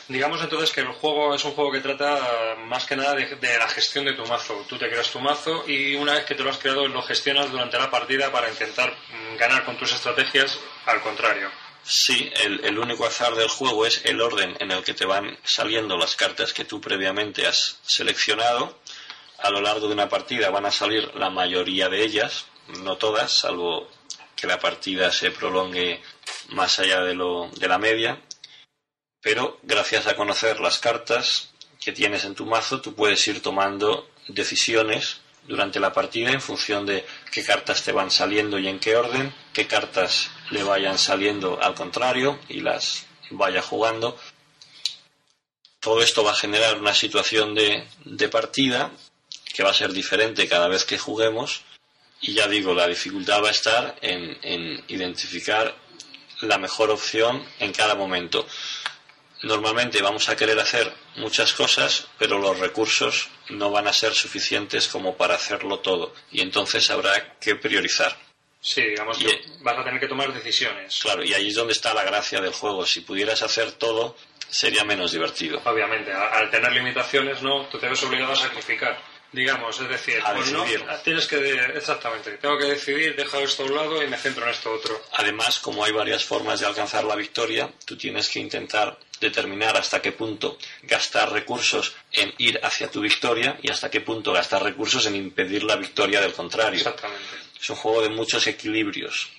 Digamos entonces que el juego es un juego que trata más que nada de, la gestión de tu mazo. Tú te creas tu mazo y una vez que te lo has creado lo gestionas durante la partida para intentar mm, ganar con tus estrategias al contrario. Sí, el, único azar del juego es el orden en el que te van saliendo las cartas que tú previamente has seleccionado. A lo largo de una partida van a salir la mayoría de ellas, no todas, salvo que la partida se prolongue más allá de, lo, de la media. Pero gracias a conocer las cartas, que tienes en tu mazo, tú puedes ir tomando decisiones durante la partida en función de qué cartas te van saliendo y en qué orden, qué cartas le vayan saliendo al contrario y las vaya jugando. Todo esto va a generar una situación de, de partida que va a ser diferente cada vez que juguemos y ya digo, la dificultad va a estar en, en identificar la mejor opción en cada momento. Normalmente vamos a querer hacer muchas cosas, pero los recursos no van a ser suficientes como para hacerlo todo y entonces habrá que priorizar. Sí, digamos Y- que vas a tener que tomar decisiones. Claro, y ahí es donde está la gracia del juego. Si pudieras hacer todo, sería menos divertido. Obviamente, al tener limitaciones, no, tú te ves obligado a sacrificar. Digamos, es decir, A pues no, tienes que, exactamente, tengo que decidir, dejo esto a un lado y me centro en esto otro. Además, como hay varias formas de alcanzar la victoria, tú tienes que intentar determinar hasta qué punto gastar recursos en ir hacia tu victoria y hasta qué punto gastar recursos en impedir la victoria del contrario. Exactamente. Es un juego de muchos equilibrios.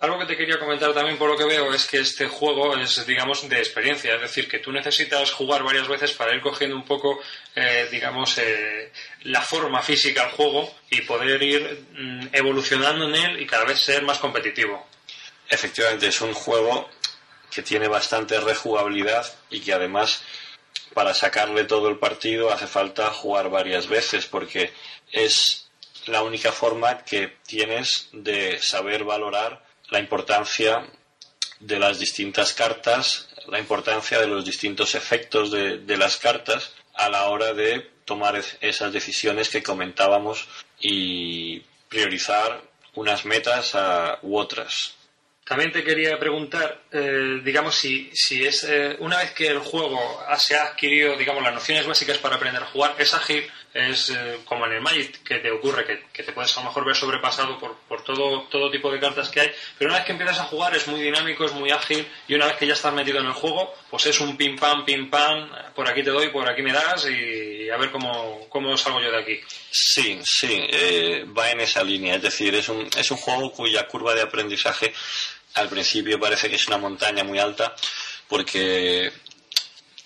Algo que te quería comentar también por lo que veo es que este juego es, digamos, de experiencia. Es decir, que tú necesitas jugar varias veces para ir cogiendo un poco, eh, digamos, eh, la forma física al juego y poder ir mm, evolucionando en él y cada vez ser más competitivo. Efectivamente, es un juego que tiene bastante rejugabilidad y que además para sacarle todo el partido hace falta jugar varias veces porque es la única forma que tienes de saber valorar la importancia de las distintas cartas, la importancia de los distintos efectos de, de las cartas a la hora de tomar es- esas decisiones que comentábamos y priorizar unas metas u otras. También te quería preguntar, eh, digamos, si, si es eh, una vez que el juego se ha adquirido, digamos, las nociones básicas para aprender a jugar, es ágil, es eh, como en el Magic que te ocurre, que, que te puedes a lo mejor ver sobrepasado por, por todo, todo tipo de cartas que hay, pero una vez que empiezas a jugar es muy dinámico, es muy ágil, y una vez que ya estás metido en el juego, pues es un pim pam, pim pam, por aquí te doy, por aquí me das, y a ver cómo, cómo salgo yo de aquí. Sí, sí, eh, va en esa línea. Es decir, es un, es un juego cuya curva de aprendizaje al principio parece que es una montaña muy alta porque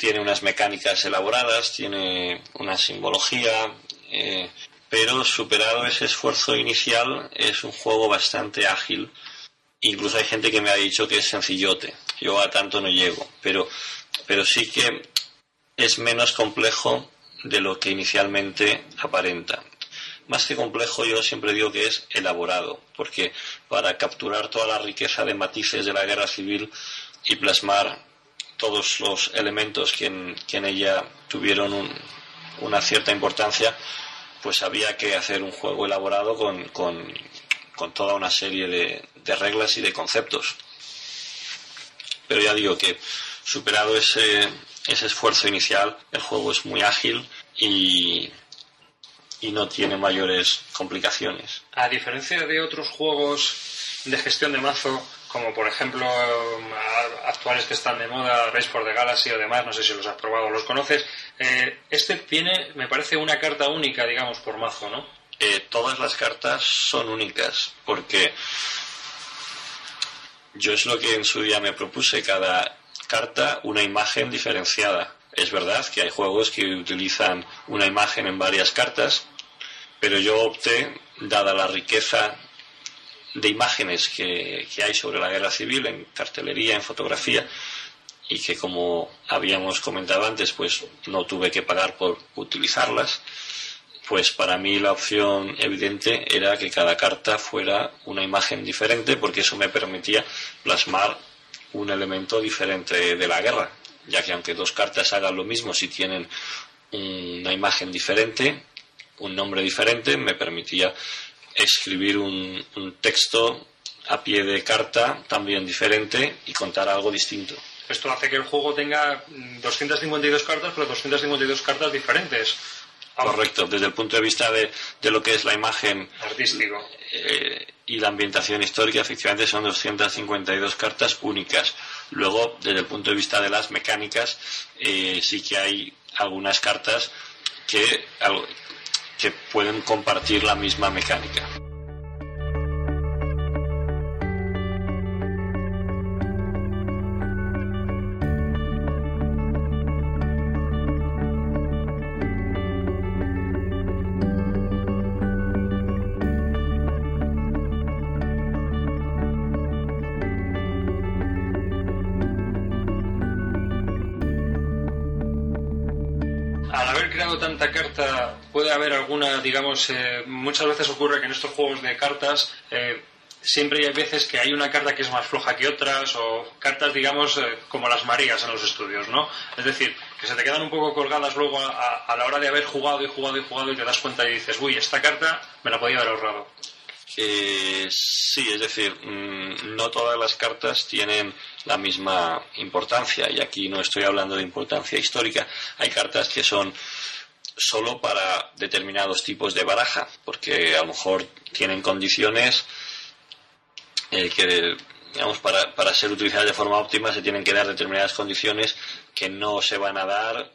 tiene unas mecánicas elaboradas, tiene una simbología, eh, pero superado ese esfuerzo inicial es un juego bastante ágil. Incluso hay gente que me ha dicho que es sencillote. Yo a tanto no llego, pero, pero sí que es menos complejo de lo que inicialmente aparenta. Más que complejo, yo siempre digo que es elaborado, porque para capturar toda la riqueza de matices de la guerra civil y plasmar todos los elementos que en, que en ella tuvieron un- una cierta importancia, pues había que hacer un juego elaborado con, con- toda una serie de, de reglas y de conceptos. Pero ya digo que superado ese, ese esfuerzo inicial, el juego es muy ágil y, y no tiene mayores complicaciones. A diferencia de otros juegos de gestión de mazo, como por ejemplo a- actuales que están de moda, Race for the Galaxy o demás, no sé si los has probado o los conoces, eh, este tiene, me parece, una carta única, digamos, por mazo, ¿no? Eh, todas las cartas son únicas porque yo es lo que en su día me propuse, cada carta una imagen diferenciada. Es verdad que hay juegos que utilizan una imagen en varias cartas, pero yo opté, dada la riqueza de imágenes que, que hay sobre la guerra civil en cartelería, en fotografía, y que como habíamos comentado antes, pues no tuve que pagar por utilizarlas, pues para mí la opción evidente era que cada carta fuera una imagen diferente porque eso me permitía plasmar un elemento diferente de la guerra, ya que aunque dos cartas hagan lo mismo, si tienen una imagen diferente, un nombre diferente, me permitía escribir un, un texto a pie de carta también diferente y contar algo distinto. Esto hace que el juego tenga mm, 252 cartas, pero 252 cartas diferentes. Correcto, desde el punto de vista de, de lo que es la imagen Artístico. eh, y la ambientación histórica, efectivamente son 252 cartas únicas. Luego, desde el punto de vista de las mecánicas, eh, sí que hay algunas cartas que, que pueden compartir la misma mecánica. Tanta carta, puede haber alguna, digamos, eh, muchas veces ocurre que en estos juegos de cartas eh, siempre hay veces que hay una carta que es más floja que otras o cartas, digamos, eh, como las Marías en los estudios, ¿no? Es decir, que se te quedan un poco colgadas luego a, a la hora de haber jugado y jugado y jugado y te das cuenta y dices, uy, esta carta me la podía haber ahorrado. Eh, sí, es decir, mm, no todas las cartas tienen la misma importancia y aquí no estoy hablando de importancia histórica. Hay cartas que son solo para determinados tipos de baraja, porque a lo mejor tienen condiciones eh, que, digamos, para, para ser utilizadas de forma óptima se tienen que dar determinadas condiciones que no se van a dar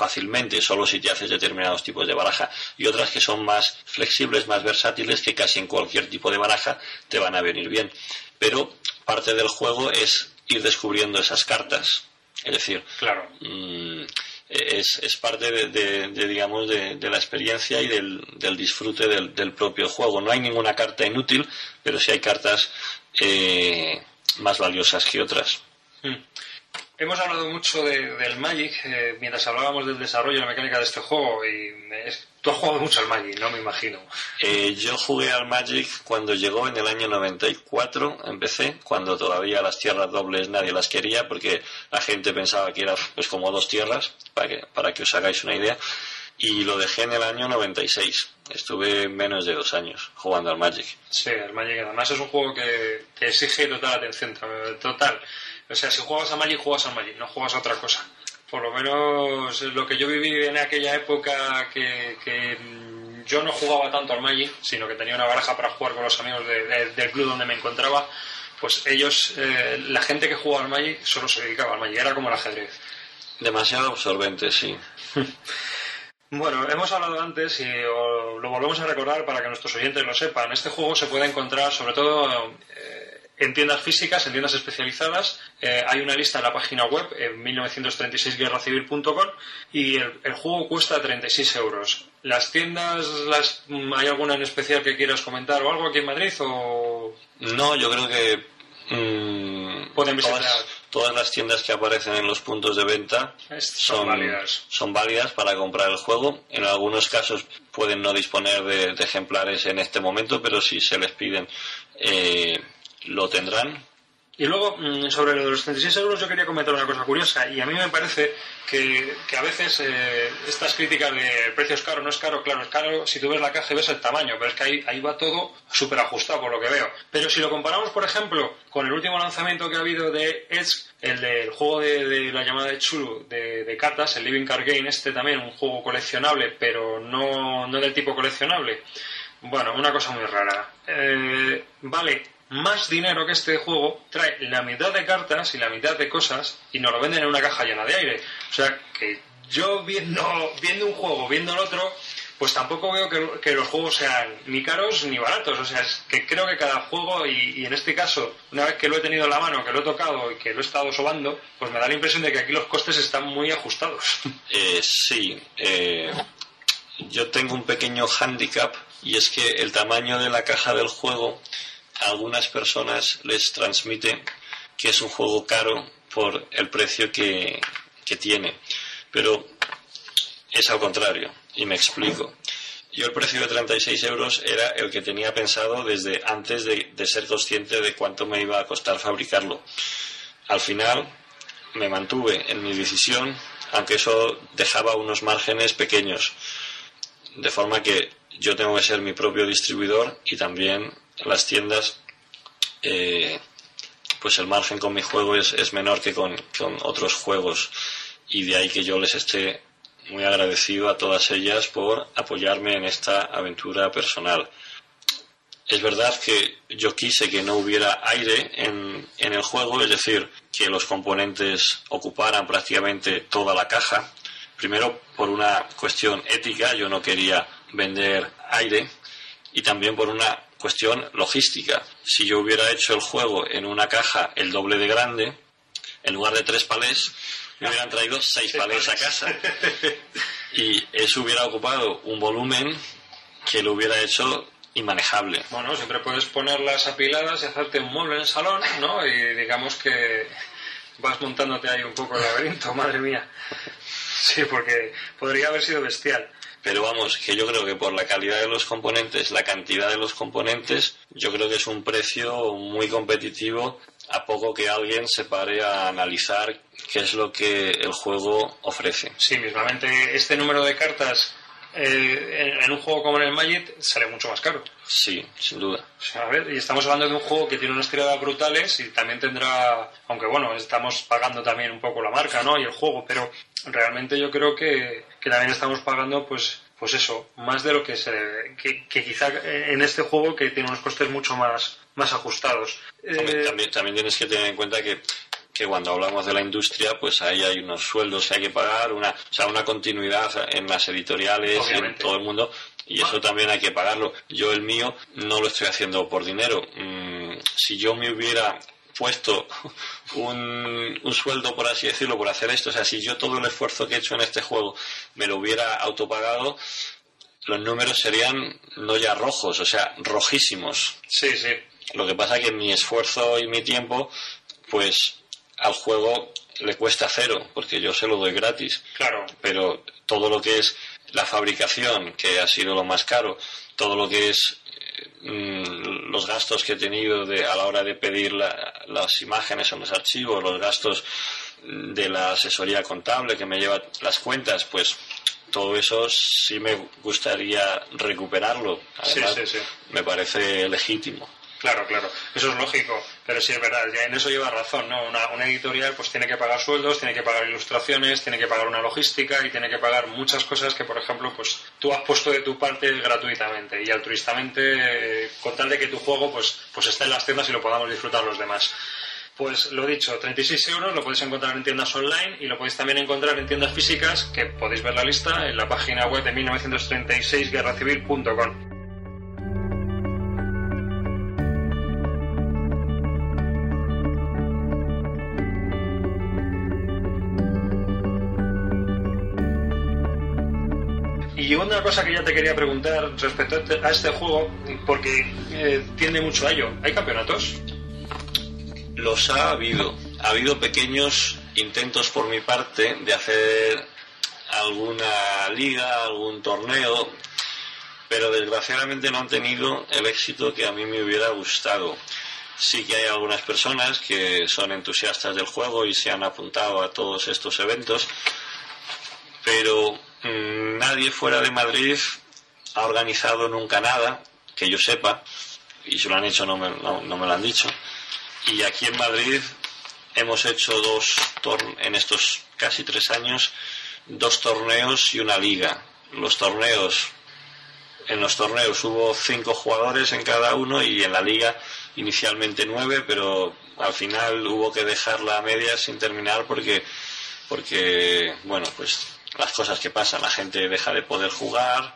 fácilmente, solo si te haces determinados tipos de baraja, y otras que son más flexibles, más versátiles, que casi en cualquier tipo de baraja te van a venir bien. Pero parte del juego es ir descubriendo esas cartas. Es decir, claro. Mm, es, parte de, digamos, de, la experiencia y del, disfrute del, propio juego. No hay ninguna carta inútil, pero sí hay cartas eh, más valiosas que otras. Mm. Hemos hablado mucho del Magic eh, mientras hablábamos del desarrollo y la mecánica de este juego. Y tú has jugado mucho al Magic, ¿no? Me imagino. Eh, yo jugué al Magic cuando llegó en el año 94, empecé, cuando todavía las tierras dobles nadie las quería porque la gente pensaba que era pues como dos tierras, para que, para que os hagáis una idea. Y lo dejé en el año 96. Estuve menos de dos años jugando al Magic. Sí, el Magic además es un juego que, que exige total atención, total o sea, si juegas a Magic, juegas a Magic, no juegas a otra cosa. Por lo menos lo que yo viví en aquella época que, mm, yo no jugaba tanto al Magic, sino que tenía una baraja para jugar con los amigos del club donde me encontraba, pues ellos, eh, la gente que jugaba al Magic solo se dedicaba al Magic, era como el ajedrez. Demasiado absorbente, sí. Bueno, hemos hablado antes y lo volvemos a recordar para que nuestros oyentes lo sepan. Este juego se puede encontrar sobre todo eh, en tiendas físicas, en tiendas especializadas. Eh, hay una lista en la página web, en 1936guerracivil.com, y el, juego cuesta 36 euros. ¿Las tiendas, las, hay alguna en especial que quieras comentar o algo aquí en Madrid? O... No, yo creo que. Mm, Pueden visitar. Todas, las tiendas que aparecen en los puntos de venta son, válidas. son válidas para comprar el juego. En algunos casos pueden no disponer de, ejemplares en este momento, pero si se les piden. Eh, lo tendrán. Y luego, mm, sobre los 36 euros, yo quería comentar una cosa curiosa. Y a mí me parece que, a veces eh, estas críticas de precios caro, no es caro, claro, es caro si tú ves la caja y ves el tamaño, pero es que ahí, ahí va todo súper ajustado por lo que veo. Pero si lo comparamos, por ejemplo, con el último lanzamiento que ha habido de Edge, el del juego de, la llamada de Chulu de, de, cartas, el Living Card Game, este también, un juego coleccionable, pero no, no del tipo coleccionable. Bueno, una cosa muy rara. Eh, vale más dinero que este juego, trae la mitad de cartas y la mitad de cosas y nos lo venden en una caja llena de aire. O sea, que yo viendo, viendo un juego, viendo el otro, pues tampoco veo que, los juegos sean ni caros ni baratos. O sea, es que creo que cada juego, y, en este caso, una vez que lo he tenido en la mano, que lo he tocado y que lo he estado sobando, pues me da la impresión de que aquí los costes están muy ajustados. Eh, sí, eh, yo tengo un pequeño handicap y es que el tamaño de la caja del juego algunas personas les transmite que es un juego caro por el precio que, tiene. Pero es al contrario, y me explico. Yo el precio de 36 euros era el que tenía pensado desde antes de, ser consciente de cuánto me iba a costar fabricarlo. Al final me mantuve en mi decisión, aunque eso dejaba unos márgenes pequeños. De forma que yo tengo que ser mi propio distribuidor y también las tiendas, eh, pues el margen con mi juego es, menor que con, otros juegos y de ahí que yo les esté muy agradecido a todas ellas por apoyarme en esta aventura personal. Es verdad que yo quise que no hubiera aire en, en, el juego, es decir, que los componentes ocuparan prácticamente toda la caja. Primero, por una cuestión ética, yo no quería vender aire y también por una cuestión logística. Si yo hubiera hecho el juego en una caja el doble de grande, en lugar de tres palés, me hubieran traído seis palés a casa. Y eso hubiera ocupado un volumen que lo hubiera hecho inmanejable. Bueno, siempre puedes ponerlas apiladas y hacerte un mueble en el salón, ¿no? Y digamos que vas montándote ahí un poco el laberinto, madre mía. Sí, porque podría haber sido bestial. Pero vamos, que yo creo que por la calidad de los componentes, la cantidad de los componentes, yo creo que es un precio muy competitivo a poco que alguien se pare a analizar qué es lo que el juego ofrece. Sí, mismamente este número de cartas eh, en, un juego como en el Magic sale mucho más caro. Sí, sin duda. a ver, y estamos hablando de un juego que tiene unas tiradas brutales y también tendrá, aunque bueno, estamos pagando también un poco la marca, ¿no? Y el juego, pero realmente yo creo que, que también estamos pagando, pues, pues eso, más de lo que se que, que quizá en este juego que tiene unos costes mucho más, más ajustados. Eh, también, también tienes que tener en cuenta que que cuando hablamos de la industria, pues ahí hay unos sueldos que hay que pagar, una, o sea, una continuidad en las editoriales, en todo el mundo, y eso también hay que pagarlo. Yo el mío no lo estoy haciendo por dinero. Mm, si yo me hubiera puesto un, un, sueldo, por así decirlo, por hacer esto, o sea, si yo todo el esfuerzo que he hecho en este juego me lo hubiera autopagado, los números serían no ya rojos, o sea, rojísimos. Sí, sí. Lo que pasa es que mi esfuerzo y mi tiempo, pues al juego le cuesta cero, porque yo se lo doy gratis. Claro. Pero todo lo que es la fabricación, que ha sido lo más caro, todo lo que es mm, los gastos que he tenido de, a la hora de pedir las imágenes o los archivos, los gastos de la asesoría contable que me lleva las cuentas, pues todo eso sí me gustaría recuperarlo. Además, me parece legítimo. Claro, claro, eso es lógico, pero sí es verdad, en eso lleva razón, ¿no? Una, editorial pues tiene que pagar sueldos, tiene que pagar ilustraciones, tiene que pagar una logística y tiene que pagar muchas cosas que, por ejemplo, pues tú has puesto de tu parte gratuitamente y altruistamente con tal de que tu juego pues, pues esté en las tiendas y lo podamos disfrutar los demás. Pues lo dicho, 36 euros lo podéis encontrar en tiendas online y lo podéis también encontrar en tiendas físicas que podéis ver la lista en la página web de 1936guerracivil.com. una cosa que ya te quería preguntar respecto a este, juego, porque eh, tiende mucho a ello. ¿Hay campeonatos? Los ha habido. Ha habido pequeños intentos por mi parte de hacer alguna liga, algún torneo, pero desgraciadamente no han tenido el éxito que a mí me hubiera gustado. Sí que hay algunas personas que son entusiastas del juego y se han apuntado a todos estos eventos, pero Mm, nadie fuera de Madrid ha organizado nunca nada, que yo sepa, y si lo han hecho no me, lo han dicho. Y aquí en Madrid hemos hecho dos, en estos casi tres años, dos torneos y una liga. Los torneos, en los torneos hubo cinco jugadores en cada uno y en la liga inicialmente nueve, pero al final hubo que dejarla a medias sin terminar porque, porque bueno, pues las cosas que pasan, la gente deja de poder jugar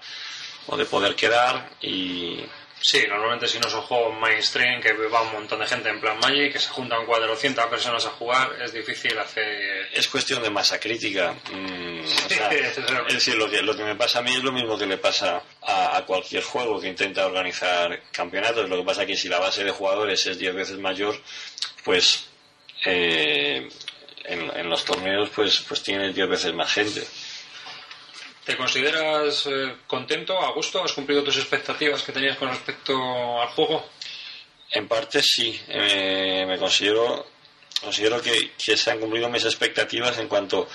o de poder quedar y... Sí, normalmente si no son juegos mainstream, que va un montón de gente en plan Magic, que se juntan 400 personas a jugar, es difícil hacer... Es cuestión de masa crítica. Mm, es decir, lo que, lo que me pasa a mí es lo mismo que le pasa a, cualquier juego que intenta organizar campeonatos. Lo que pasa es que si la base de jugadores es 10 veces mayor, pues eh, en, en, los torneos pues, pues tienes 10 veces más gente. ¿Te consideras eh, contento, a gusto? ¿Has cumplido tus expectativas que tenías con respecto al juego? En parte sí, eh, me considero, considero que, se han cumplido mis expectativas en cuanto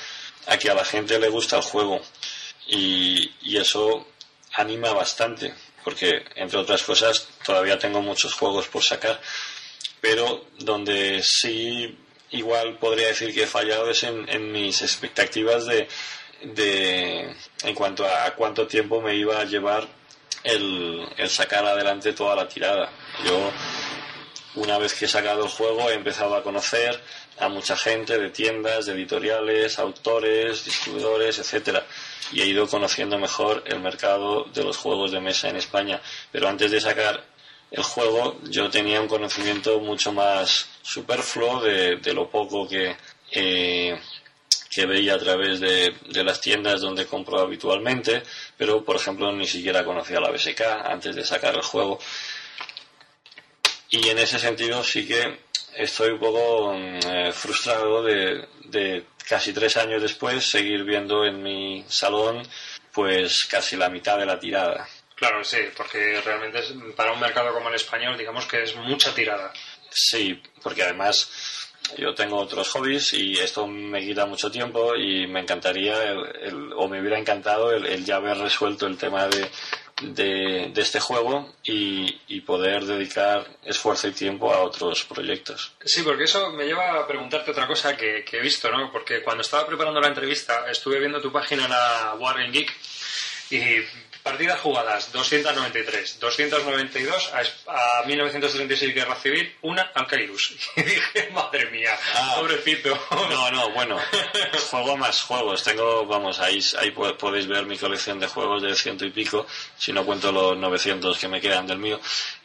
a que a la gente le gusta el juego y, y eso anima bastante porque entre otras cosas todavía tengo muchos juegos por sacar pero donde sí igual podría decir que he fallado es en mis expectativas de, de en cuanto a, cuánto tiempo me iba a llevar el, el, sacar adelante toda la tirada. Yo, una vez que he sacado el juego, he empezado a conocer a mucha gente de tiendas, de editoriales, autores, distribuidores, etcétera, y he ido conociendo mejor el mercado de los juegos de mesa en España. Pero antes de sacar el juego, yo tenía un conocimiento mucho más superfluo de, de lo poco que eh, que veía a través de, las tiendas donde compro habitualmente, pero por ejemplo ni siquiera conocía la BSK antes de sacar el juego. Y en ese sentido sí que estoy un poco mm, eh, frustrado de, casi tres años después seguir viendo en mi salón pues casi la mitad de la tirada. Claro, sí, porque realmente para un mercado como el español, digamos que es mucha tirada. Sí, porque además yo tengo otros hobbies y esto me quita mucho tiempo y me encantaría, o me hubiera encantado el, ya haber resuelto el tema de, de, este juego y, y, poder dedicar esfuerzo y tiempo a otros proyectos. Sí, porque eso me lleva a preguntarte otra cosa que, que he visto, ¿no? Porque cuando estaba preparando la entrevista estuve viendo tu página en la Warren Geek y Partidas jugadas, 293. 292 a, 1936 Guerra Civil, una al Kairus. Y dije, madre mía, ah. pobrecito. No, no, bueno, juego más juegos. Tengo, vamos, ahí, ahí podéis ver mi colección de juegos de ciento y pico, si no cuento los 900 que me quedan del mío.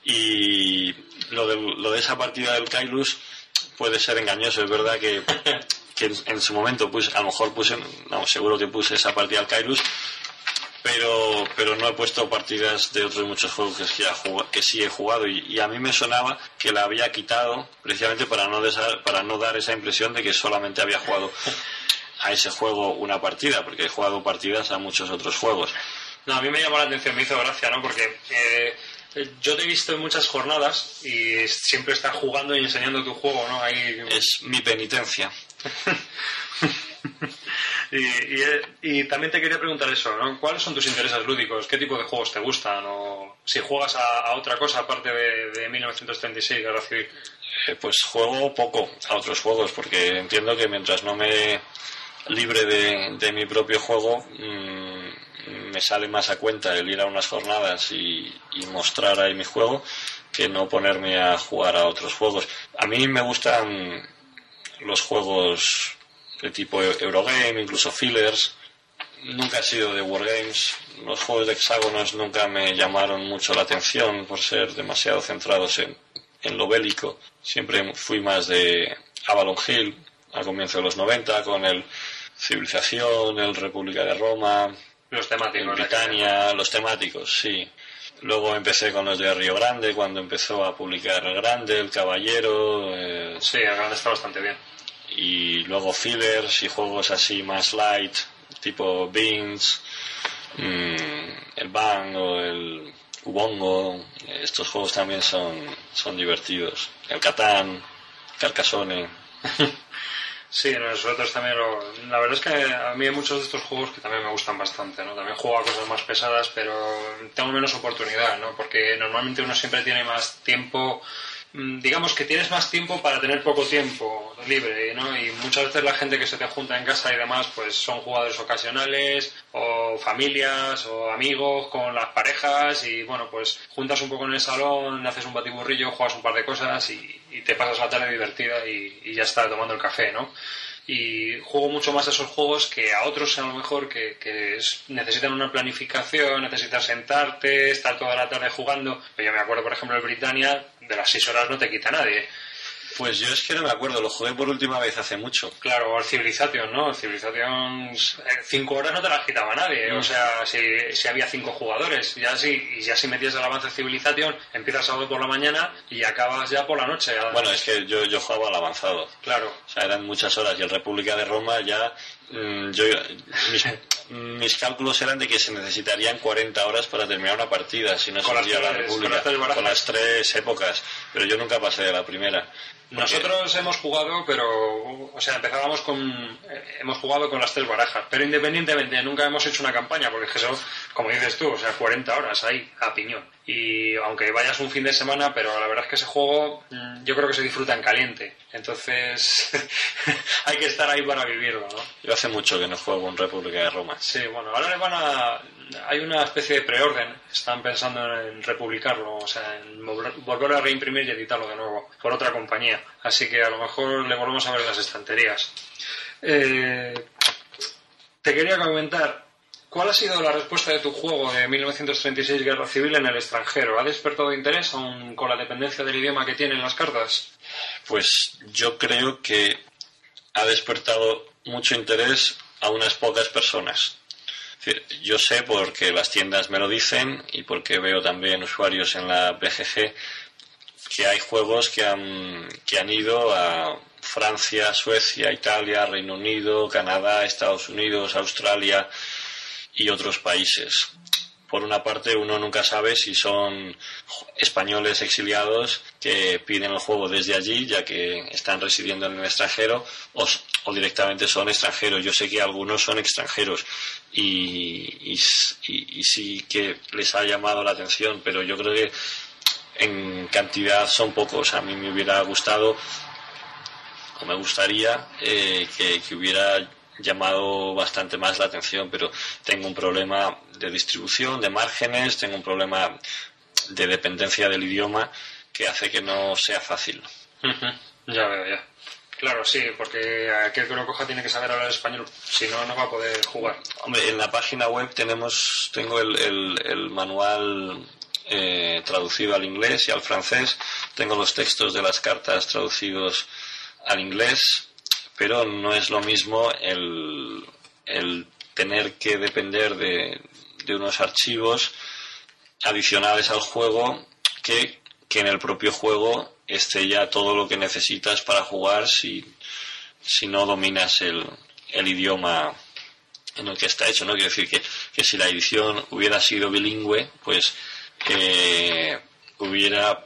Y lo de, lo de esa partida del Kairus puede ser engañoso, es verdad que que en, su momento pues a lo mejor puse no, seguro que puse esa partida al Kairus pero, pero no he puesto partidas de otros muchos juegos que, que sí he jugado y, a mí me sonaba que la había quitado precisamente para no, para no dar esa impresión de que solamente había jugado a ese juego una partida, porque he jugado partidas a muchos otros juegos. No, a mí me llamó la atención, me hizo gracia, ¿no? Porque eh, yo te he visto en muchas jornadas y siempre estás jugando y enseñando tu juego, ¿no? Ahí... Es mi penitencia. Y, también te quería preguntar eso, ¿no? ¿Cuáles son tus intereses lúdicos? ¿Qué tipo de juegos te gustan? ¿O si juegas a, otra cosa aparte de, 1936, Guerra Civil? Eh, pues juego poco a otros juegos, porque entiendo que mientras no me libre de, mi propio juego, mm, me sale más a cuenta el ir a unas jornadas y, y mostrar ahí mi juego que no ponerme a jugar a otros juegos. A mí me gustan los juegos de tipo Eurogame, incluso fillers. Nunca he sido de Wargames. Los juegos de hexágonos nunca me llamaron mucho la atención por ser demasiado centrados en, en lo bélico. Siempre fui más de Avalon Hill al comienzo de los 90 con el Civilización, el República de Roma, los temáticos, Britannia, los temáticos, sí. Luego empecé con los de Río Grande, cuando empezó a publicar el Grande, el Caballero. Eh, sí, el Grande está bastante bien y luego fillers y juegos así más light, tipo Beans, mm, el Bang o el Ubongo. Estos juegos también son, son divertidos. El Catán, Carcassonne. Sí, nosotros también La verdad es que a mí hay muchos de estos juegos que también me gustan bastante, ¿no? También juego a cosas más pesadas, pero tengo menos oportunidad, ¿no? Porque normalmente uno siempre tiene más tiempo digamos que tienes más tiempo para tener poco tiempo libre, ¿no? Y muchas veces la gente que se te junta en casa y demás, pues son jugadores ocasionales, o familias, o amigos con las parejas, y bueno, pues juntas un poco en el salón, haces un batiburrillo, juegas un par de cosas y, te pasas la tarde divertida y, ya está tomando el café, ¿no? y juego mucho más a esos juegos que a otros a lo mejor que necesitan una planificación, necesitas sentarte, estar toda la tarde jugando. Yo me acuerdo, por ejemplo, el Britannia, de las seis horas no te quita nadie. Pues yo es que no me acuerdo, lo jugué por última vez hace mucho. Claro, el Civilization, ¿no? El Civilization, eh, cinco horas no te las quitaba nadie. O sea, si, si, había cinco jugadores, ya si, y ya si metías el avance Civilization, empiezas sábado por la mañana y acabas ya por la noche. Bueno, es que yo, yo jugaba al avanzado. Claro. O sea, eran muchas horas y el República de Roma ya yo, mis, cálculos eran de que se necesitarían 40 horas para terminar una partida, si no se la República, con las, tres épocas, pero yo nunca pasé de la primera. Nosotros hemos jugado, pero, o sea, empezábamos con, eh, hemos jugado con las tres barajas, pero independientemente, nunca hemos hecho una campaña, porque es que son, como dices tú, o sea, 40 horas ahí, a piñón. Y aunque vayas un fin de semana, pero la verdad es que ese juego mm, yo creo que se disfruta en caliente. Entonces, hay que estar ahí para vivirlo, ¿no? Yo hace mucho que no juego en República de Roma. Sí, bueno, ahora le van a, hay una especie de preorden, están pensando en republicarlo, o sea, en volver a reimprimir y editarlo de nuevo por otra compañía. Así que a lo mejor le volvemos a ver en las estanterías. Eh, te quería comentar, ¿cuál ha sido la respuesta de tu juego de 1936 Guerra Civil en el extranjero? ¿Ha despertado interés aún con la dependencia del idioma que tienen las cartas? Pues yo creo que ha despertado mucho interés a unas pocas personas yo sé porque las tiendas me lo dicen y porque veo también usuarios en la BGG que hay juegos que han, que han ido a, Francia, Suecia, Italia, Reino Unido, Canadá, Estados Unidos, Australia y otros países. Por una parte, uno nunca sabe si son españoles exiliados que piden el juego desde allí, ya que están residiendo en el extranjero, o, directamente son extranjeros. Yo sé que algunos son extranjeros y, y sí que les ha llamado la atención, pero yo creo que en cantidad son pocos. A mí me hubiera gustado o me gustaría eh, que, hubiera llamado bastante más la atención, pero tengo un problema de distribución, de márgenes, tengo un problema de dependencia del idioma que hace que no sea fácil. Ya veo, ya. Claro, sí, porque aquel que lo coja tiene que saber hablar español, si no, no va a poder jugar. Hombre, en la página web tenemos, tengo el, el manual eh, traducido al inglés y al francés. Tengo los textos de las cartas traducidos al inglés, pero no es lo mismo el, tener que depender de, unos archivos adicionales al juego que, que en el propio juego esté ya todo lo que necesitas para jugar si, si no dominas el, el idioma en el que está hecho, ¿no? Quiero decir que, que si la edición hubiera sido bilingüe, pues que hubiera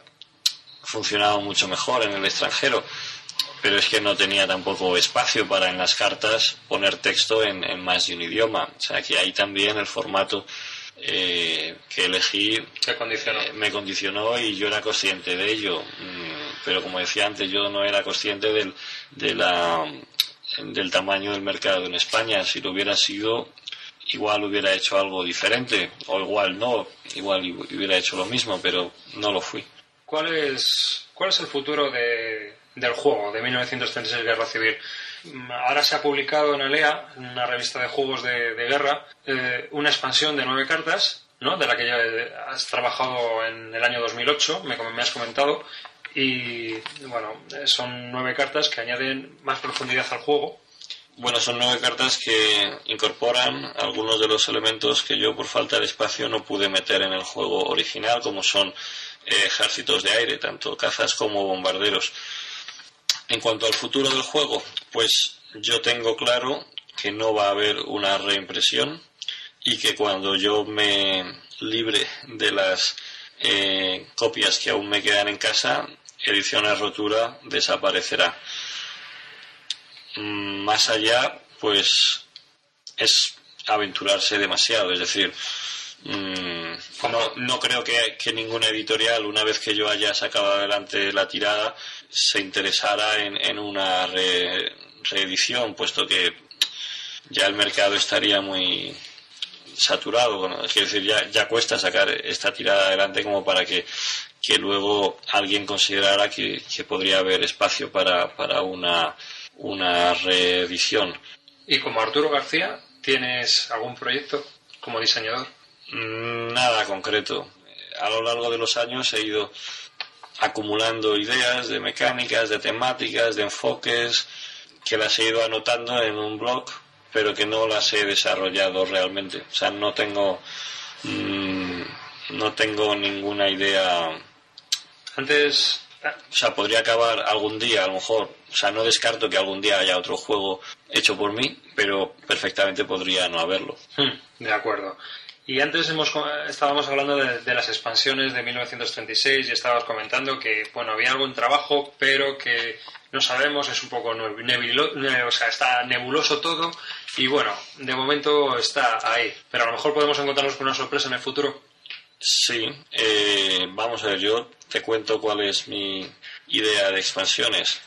funcionado mucho mejor en el extranjero, pero es que no tenía tampoco espacio para en las cartas poner texto en, más de un idioma. O sea que ahí también el formato eh, que elegí eh, me condicionó y yo era consciente de ello. Mm, pero como decía antes, yo no era consciente del, de la, del tamaño del mercado en España. Si lo hubiera sido, igual hubiera hecho algo diferente, o igual no, igual hubiera hecho lo mismo, pero no lo fui. ¿Cuál es, cuál es el futuro de, del juego de 1936 Guerra Civil? Ahora se ha publicado en Alea, una revista de juegos de, guerra, eh, una expansión de nueve cartas, ¿no? de la que ya has trabajado en el año 2008, me, me has comentado, y bueno, son nueve cartas que añaden más profundidad al juego bueno, son nueve cartas que incorporan algunos de los elementos que yo por falta de espacio no pude meter en el juego original, como son eh, ejércitos de aire, tanto cazas como bombarderos. En cuanto al futuro del juego, pues yo tengo claro que no va a haber una reimpresión y que cuando yo me libre de las eh, copias que aún me quedan en casa, Ediciones Rotura desaparecerá. Mm, más allá, pues es aventurarse demasiado. Es decir, mm, no, creo que, ninguna editorial, una vez que yo haya sacado adelante la tirada, se interesara en, una reedición, puesto que ya el mercado estaría muy saturado. es decir, ya, cuesta sacar esta tirada adelante como para que, luego alguien considerara que, podría haber espacio para, para una una reedición. ¿Y como Arturo García, tienes algún proyecto como diseñador? Mm, nada concreto. A lo largo de los años he ido acumulando ideas de mecánicas, de temáticas, de enfoques, que las he ido anotando en un blog, pero que no las he desarrollado realmente. O sea, no tengo, mm, no tengo ninguna idea. Antes o sea, podría acabar algún día, a lo mejor. O sea, no descarto que algún día haya otro juego hecho por mí, pero perfectamente podría no haberlo. Hmm, de acuerdo. Y antes hemos, estábamos hablando de, las expansiones de 1936 y estabas comentando que, bueno, había algún trabajo, pero que no sabemos, es un poco nebuloso, o sea, está nebuloso todo y, bueno, de momento está ahí. Pero a lo mejor podemos encontrarnos con una sorpresa en el futuro. Sí, eh, vamos a ver, yo te cuento cuál es mi idea de expansiones.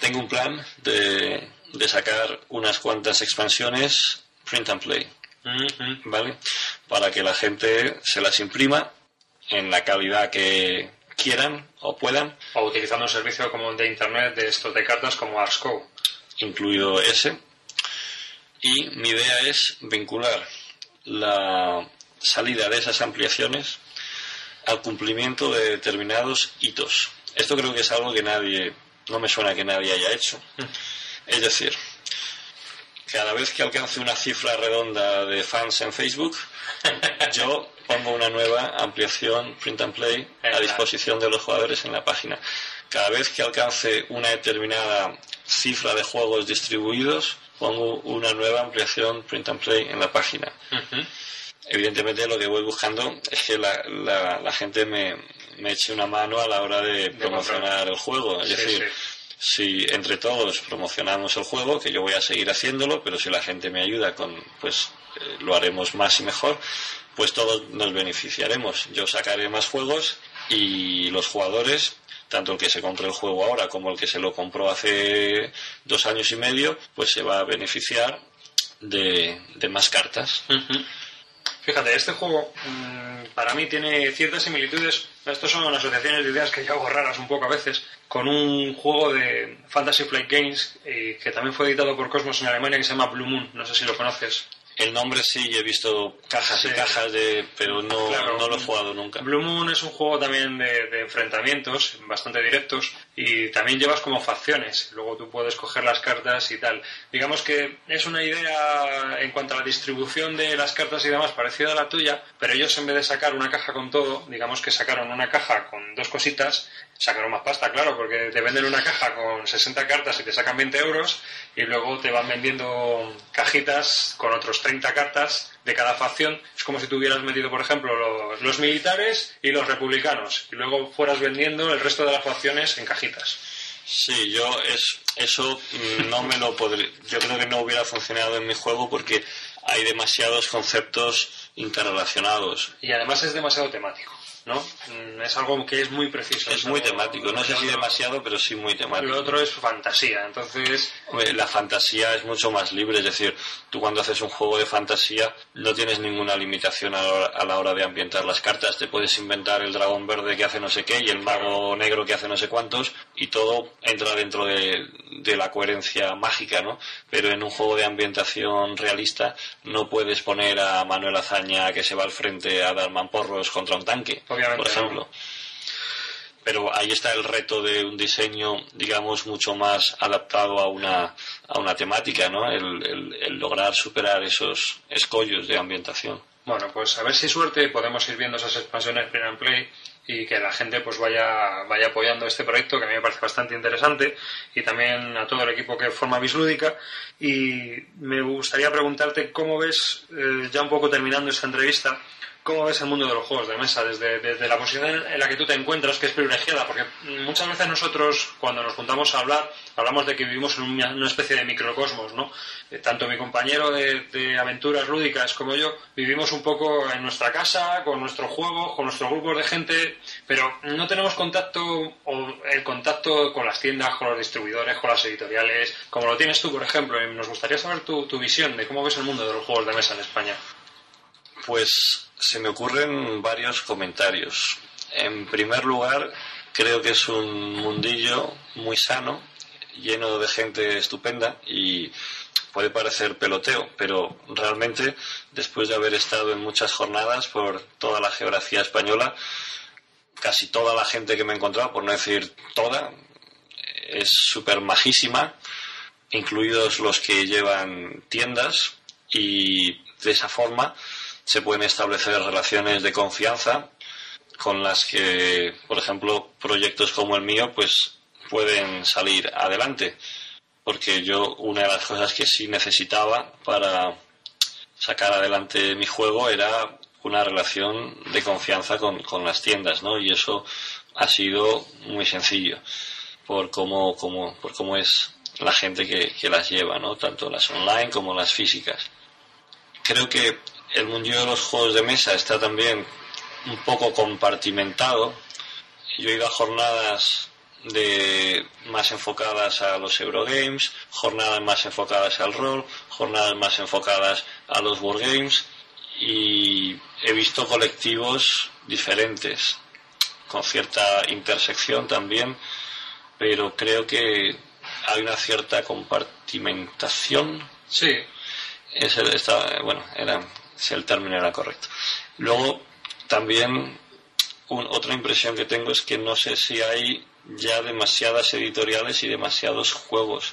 tengo un plan de, sacar unas cuantas expansiones print and play, ¿vale? Para que la gente se las imprima en la calidad que quieran o puedan. O utilizando un servicio como de internet de estos de cartas como Arsco. Incluido ese. Y mi idea es vincular la salida de esas ampliaciones al cumplimiento de determinados hitos. Esto creo que es algo que nadie, no me suena que nadie haya hecho. Mm. Es decir, cada vez que alcance una cifra redonda de fans en Facebook, yo pongo una nueva ampliación print and play a disposición de los jugadores en la página. cada vez que alcance una determinada cifra de juegos distribuidos, pongo una nueva ampliación print and play en la página. Evidentemente lo que voy buscando es que la, la, gente me, me, eche una mano a la hora de, promocionar el juego. Es decir, si entre todos promocionamos el juego, que yo voy a seguir haciéndolo, pero si la gente me ayuda con, pues eh, lo haremos más y mejor, pues todos nos beneficiaremos. Yo sacaré más juegos y los jugadores tanto el que se compre el juego ahora como el que se lo compró hace dos años y medio, pues se va a beneficiar de, más cartas. Fíjate, este juego mm, para mí tiene ciertas similitudes. Estos son asociaciones de ideas que yo hago raras un poco a veces, con un juego de Fantasy Flight Games eh, que también fue editado por Cosmos en Alemania que se llama Blue Moon. No sé si lo conoces. El nombre sí, he visto cajas y cajas de, pero no, no lo he jugado nunca. Blue Moon es un juego también de, enfrentamientos bastante directos y también llevas como facciones. Luego tú puedes coger las cartas y tal. Digamos que es una idea en cuanto a la distribución de las cartas y demás parecida a la tuya, pero ellos en vez de sacar una caja con todo, digamos que sacaron una caja con dos cositas sacaron más pasta, claro, porque te venden una caja con 60 cartas y te sacan 20 euros y luego te van vendiendo cajitas con otros 30 cartas de cada facción. Es como si tú hubieras metido, por ejemplo, los, militares y los republicanos y luego fueras vendiendo el resto de las facciones en cajitas. Sí, yo es, eso no me lo podría. Yo creo que no hubiera funcionado en mi juego porque hay demasiados conceptos interrelacionados. Y además es demasiado temático. ¿No? Mm, es algo que es muy preciso. Es muy temático, no sé si demasiado, pero sí muy temático. Lo otro es fantasía, entonces... La fantasía es mucho más libre, es decir, tú cuando haces un juego de fantasía no tienes ninguna limitación a la hora de ambientar las cartas, te puedes inventar el dragón verde que hace no sé qué y el mago negro que hace no sé cuántos y todo entra dentro de, de la coherencia mágica, ¿no? Pero en un juego de ambientación realista no puedes poner a Manuel Azaña que se va al frente a dar mamporros contra un tanque por ejemplo. Pero ahí está el reto de un diseño, digamos, mucho más adaptado a una, a una temática, ¿no? El, lograr superar esos escollos de ambientación. Bueno, pues a ver si suerte podemos ir viendo esas expansiones Print and Play y que la gente pues vaya, vaya apoyando este proyecto que a mí me parece bastante interesante y también a todo el equipo que forma Bislúdica y me gustaría preguntarte cómo ves, eh, ya un poco terminando esta entrevista, ¿Cómo ves el mundo de los juegos de mesa desde, la posición en la que tú te encuentras, que es privilegiada? Porque muchas veces nosotros, cuando nos juntamos a hablar, hablamos de que vivimos en una, especie de microcosmos, ¿no? Eh, tanto mi compañero de, aventuras lúdicas como yo vivimos un poco en nuestra casa, con nuestro juego, con nuestros grupos de gente, pero no tenemos contacto o el contacto con las tiendas, con los distribuidores, con las editoriales, como lo tienes tú, por ejemplo. Y nos gustaría saber tu, tu visión de cómo ves el mundo de los juegos de mesa en España. Pues se me ocurren varios comentarios. En primer lugar, creo que es un mundillo muy sano, lleno de gente estupenda y puede parecer peloteo, pero realmente después de haber estado en muchas jornadas por toda la geografía española, casi toda la gente que me he encontrado, por no decir toda, es súper majísima, incluidos los que llevan tiendas y de esa forma se pueden establecer relaciones de confianza con las que, por ejemplo, proyectos como el mío, pues pueden salir adelante. Porque yo una de las cosas que sí necesitaba para sacar adelante mi juego era una relación de confianza con, las tiendas, ¿no? Y eso ha sido muy sencillo por cómo, por cómo es la gente que, que las lleva, ¿no? Tanto las online como las físicas. Creo que el mundo de los juegos de mesa está también un poco compartimentado. Yo he ido a jornadas de más enfocadas a los Eurogames, jornadas más enfocadas al rol, jornadas más enfocadas a los Wargames y he visto colectivos diferentes, con cierta intersección también, pero creo que hay una cierta compartimentación. Sí. Es bueno, era si el término era correcto. Luego, también otra impresión que tengo es que no sé si hay ya demasiadas editoriales y demasiados juegos.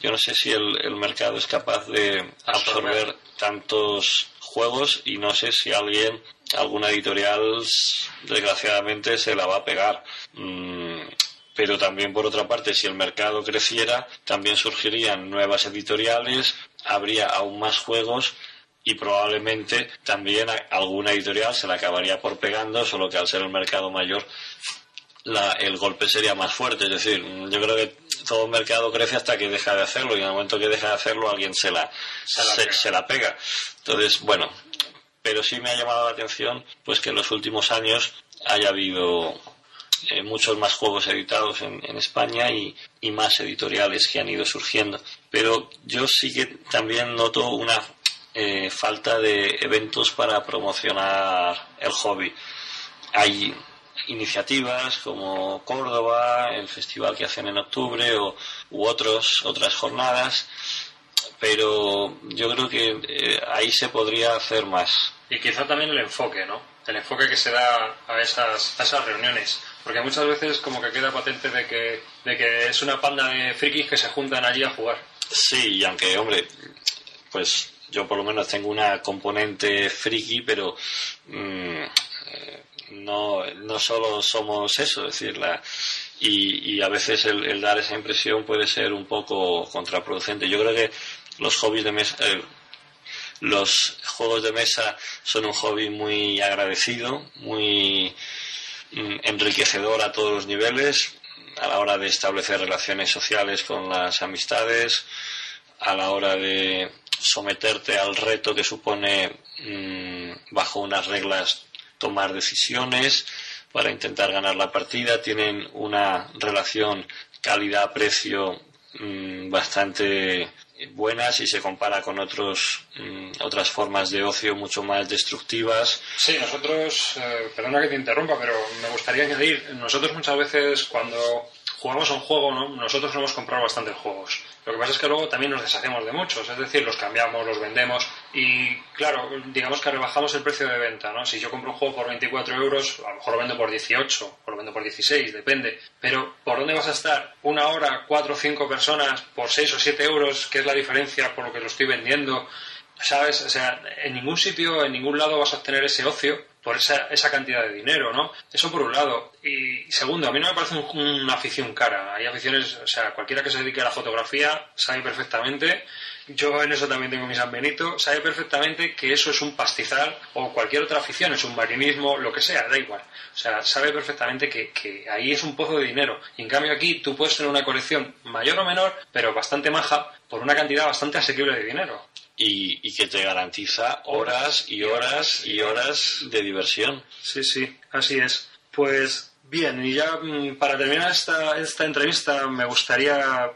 Yo no sé si el, mercado es capaz de absorber tantos juegos y no sé si alguien, alguna editorial, desgraciadamente, se la va a pegar. Mm, pero también por otra parte, si el mercado creciera, también surgirían nuevas editoriales, habría aún más juegos y probablemente también alguna editorial se la acabaría por pegando, solo que al ser el mercado mayor el golpe sería más fuerte. Es decir, yo creo que todo el mercado crece hasta que deja de hacerlo y en el momento que deja de hacerlo alguien se la, se la, pega. Entonces, bueno, pero sí me ha llamado la atención pues que en los últimos años haya habido eh, muchos más juegos editados en, España y, y, más editoriales que han ido surgiendo. Pero yo sí que también noto una eh, falta de eventos para promocionar el hobby. Hay iniciativas como Córdoba, el festival que hacen en octubre o, u otros, otras jornadas, pero yo creo que eh, ahí se podría hacer más. Y quizá también el enfoque, ¿no? El enfoque que se da a esas, a esas reuniones. Porque muchas veces como que queda patente de que, de que es una panda de frikis que se juntan allí a jugar. Sí, y aunque, hombre, pues yo por lo menos tengo una componente friki, pero mm, eh, no, no solo somos eso, es decir, la, y, a veces el, dar esa impresión puede ser un poco contraproducente. Yo creo que los hobbies de mesa, eh, los juegos de mesa son un hobby muy agradecido, muy mm, enriquecedor a todos los niveles, a la hora de establecer relaciones sociales con las amistades, a la hora de someterte al reto que supone mm, bajo unas reglas tomar decisiones para intentar ganar la partida, tienen una relación calidad-precio mm, bastante buena si se compara con otros, mm, otras formas de ocio mucho más destructivas. Sí, nosotros, eh, perdona que te interrumpa, pero me gustaría añadir, nosotros muchas veces cuando jugamos a un juego, ¿no? nosotros hemos comprado bastantes juegos. Lo que pasa es que luego también nos deshacemos de muchos, es decir, los cambiamos, los vendemos y, claro, digamos que rebajamos el precio de venta, ¿no? Si yo compro un juego por 24 euros, a lo mejor lo vendo por 18 o lo vendo por 16, depende. Pero, ¿por dónde vas a estar? ¿Una hora, cuatro o cinco personas por 6 o 7 euros, que es la diferencia por lo que lo estoy vendiendo? ¿Sabes? O sea, en ningún sitio, en ningún lado vas a obtener ese ocio por esa, esa cantidad de dinero, ¿no? Eso por un lado. Y segundo, a mí no me parece una afición cara. Hay aficiones, o sea, cualquiera que se dedique a la fotografía sabe perfectamente, yo en eso también tengo mi San Benito, sabe perfectamente que eso es un pastizal o cualquier otra afición, es un marinismo, lo que sea, da igual. O sea, sabe perfectamente que, que ahí es un pozo de dinero. Y en cambio aquí tú puedes tener una colección mayor o menor, pero bastante maja, por una cantidad bastante asequible de dinero y, que te garantiza horas y horas y horas de diversión. Sí, sí, así es. Pues bien, y ya mm, para terminar esta, esta entrevista me gustaría,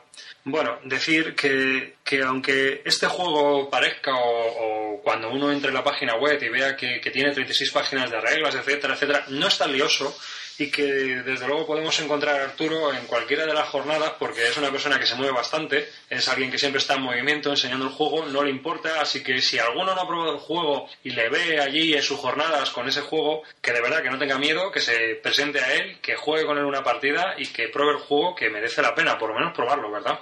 bueno, decir que, que aunque este juego parezca o, cuando uno entre en la página web y vea que, que tiene 36 páginas de reglas, etcétera, etcétera, no es tan lioso y que desde luego podemos encontrar a Arturo en cualquiera de las jornadas porque es una persona que se mueve bastante, es alguien que siempre está en movimiento enseñando el juego, no le importa, así que si alguno no ha probado el juego y le ve allí en sus jornadas con ese juego, que de verdad que no tenga miedo, que se presente a él, que juegue con él una partida y que pruebe el juego que merece la pena, por lo menos probarlo, ¿verdad?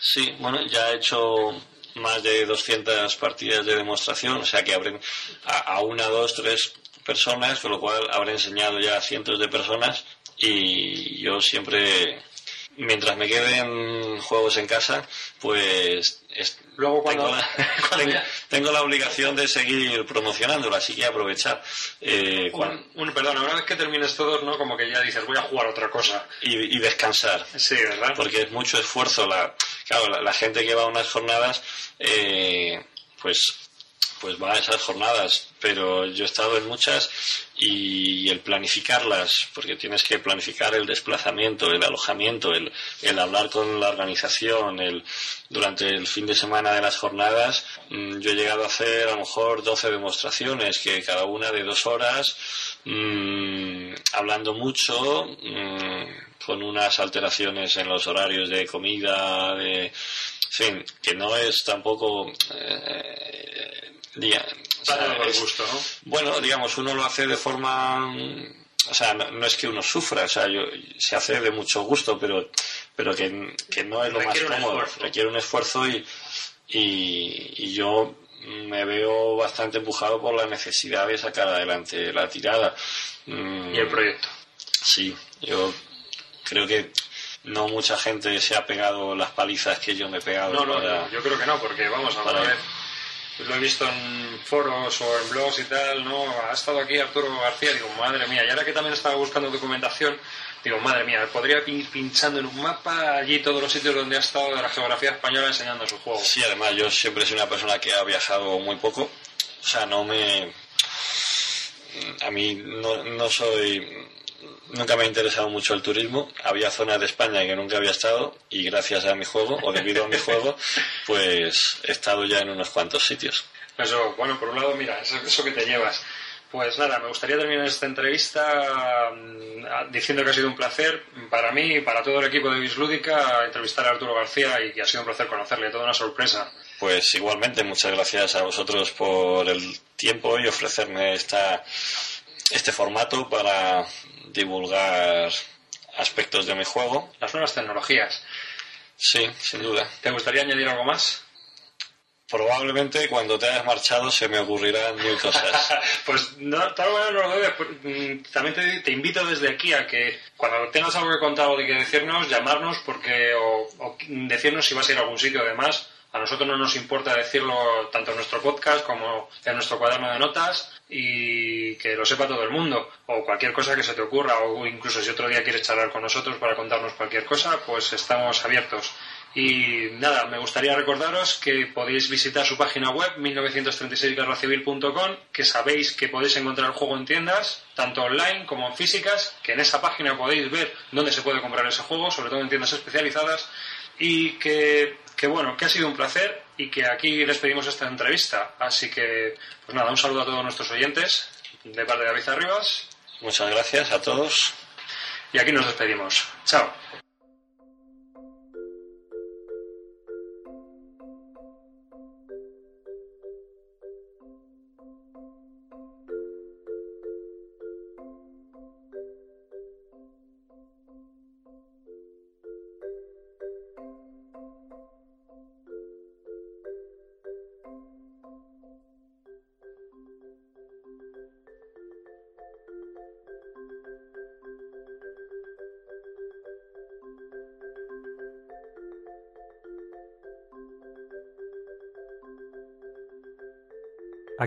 Sí, bueno, ya he hecho más de 200 partidas de demostración, o sea que abren a, a una, dos, tres personas, con lo cual habré enseñado ya a cientos de personas y yo siempre, mientras me queden juegos en casa, pues Luego cuando... tengo, la, obligación de seguir promocionándolo, así que aprovechar. Eh, un, perdón, una vez que termines todos, ¿no? Como que ya dices, voy a jugar otra cosa. Y, descansar. Sí, ¿verdad? Porque es mucho esfuerzo. La, claro, la, gente que va a unas jornadas, eh, pues pues va a esas jornadas, pero yo he estado en muchas y el planificarlas, porque tienes que planificar el desplazamiento, el alojamiento, el, el hablar con la organización, el, durante el fin de semana de las jornadas, mm, yo he llegado a hacer a lo mejor 12 demostraciones, que cada una de dos horas, mmm, hablando mucho, mmm, con unas alteraciones en los horarios de comida, de, en fin, que no es tampoco eh, bueno, digamos, uno lo hace de forma o sea, no, es que uno sufra, o sea, se hace de mucho gusto, pero, pero que, no es lo más cómodo, requiere un esfuerzo y, y, yo me veo bastante empujado por la necesidad de sacar adelante la tirada. Mm, y el proyecto. Sí, yo creo que no mucha gente se ha pegado las palizas que yo me he pegado. No, no, para- yo creo que no, porque vamos, a ver, lo he visto en foros o en blogs y tal, ¿no? Ha estado aquí Arturo García, digo, madre mía, y ahora que también estaba buscando documentación, digo, madre mía, podría ir pinchando en un mapa allí todos los sitios donde ha estado de la geografía española enseñando su juego. Sí, además yo siempre sido una persona que ha viajado muy poco. O sea, no me... A mí no, no soy... Nunca me ha interesado mucho el turismo. Había zonas de España que nunca había estado y gracias a mi juego, o debido a mi juego, pues he estado ya en unos cuantos sitios. Eso, bueno, por un lado, mira, eso, eso que te llevas. Pues nada, me gustaría terminar esta entrevista mm, diciendo que ha sido un placer para mí y para todo el equipo de Bislúdica entrevistar a Arturo García y que ha sido un placer conocerle, toda una sorpresa. Pues igualmente, muchas gracias a vosotros por el tiempo y ofrecerme esta, este formato para divulgar aspectos de mi juego. Las nuevas tecnologías. Sí, sin duda. ¿Te gustaría añadir algo más? Probablemente cuando te hayas marchado se me ocurrirán mil cosas. pues no, todas maneras no lo dudes. pues, mm, También te, te invito desde aquí a que cuando tengas algo que contar o de que decirnos, llamarnos porque o, o decirnos si vas a ir a algún sitio además. A nosotros no nos importa decirlo tanto en nuestro podcast como en nuestro cuaderno de notas y que lo sepa todo el mundo. O cualquier cosa que se te ocurra o incluso si otro día quieres charlar con nosotros para contarnos cualquier cosa, pues estamos abiertos. Y nada, me gustaría recordaros que podéis visitar su página web 1936guerracivil.com, que sabéis que podéis encontrar el juego en tiendas, tanto online como en físicas, que en esa página podéis ver dónde se puede comprar ese juego, sobre todo en tiendas especializadas, y que, que bueno, que ha sido un placer y que aquí les pedimos esta entrevista. Así que, pues nada, un saludo a todos nuestros oyentes de parte de David Arribas Muchas gracias a todos. y aquí nos despedimos. Chao.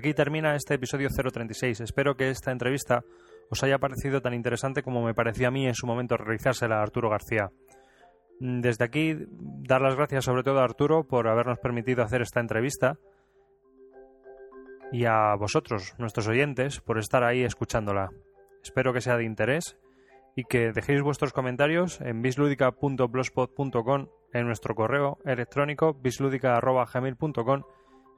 Aquí termina este episodio 036. Espero que esta entrevista os haya parecido tan interesante como me parecía a mí en su momento realizársela a Arturo García. Mm, Desde aquí, dar las gracias sobre todo a Arturo por habernos permitido hacer esta entrevista y a vosotros, nuestros oyentes, por estar ahí escuchándola. Espero que sea de interés y que dejéis vuestros comentarios en bisludica.blogspot.com en nuestro correo electrónico bisludica.gmail.com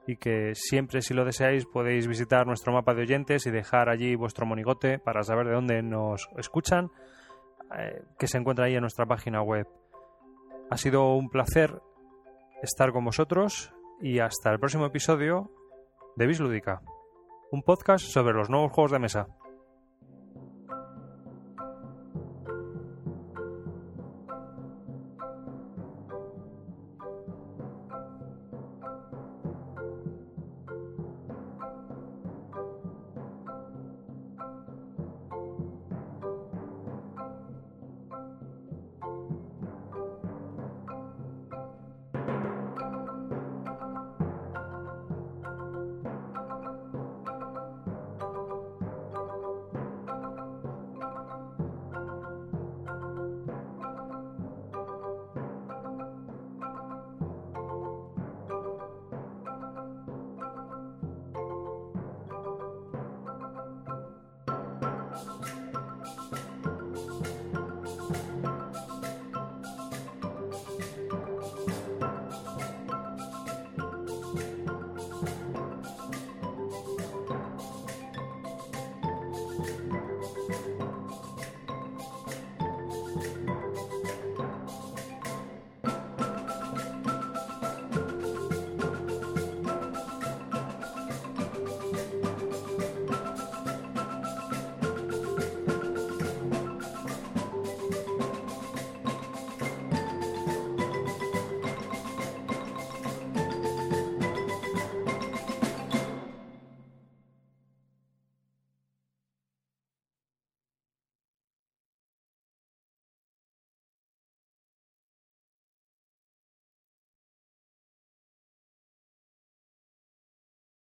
y que siempre si lo deseáis podéis visitar nuestro mapa de oyentes y dejar allí vuestro monigote para saber de dónde nos escuchan, eh, que se encuentra ahí en nuestra página web. Ha sido un placer estar con vosotros y hasta el próximo episodio de Bislúdica, un podcast sobre los nuevos juegos de mesa.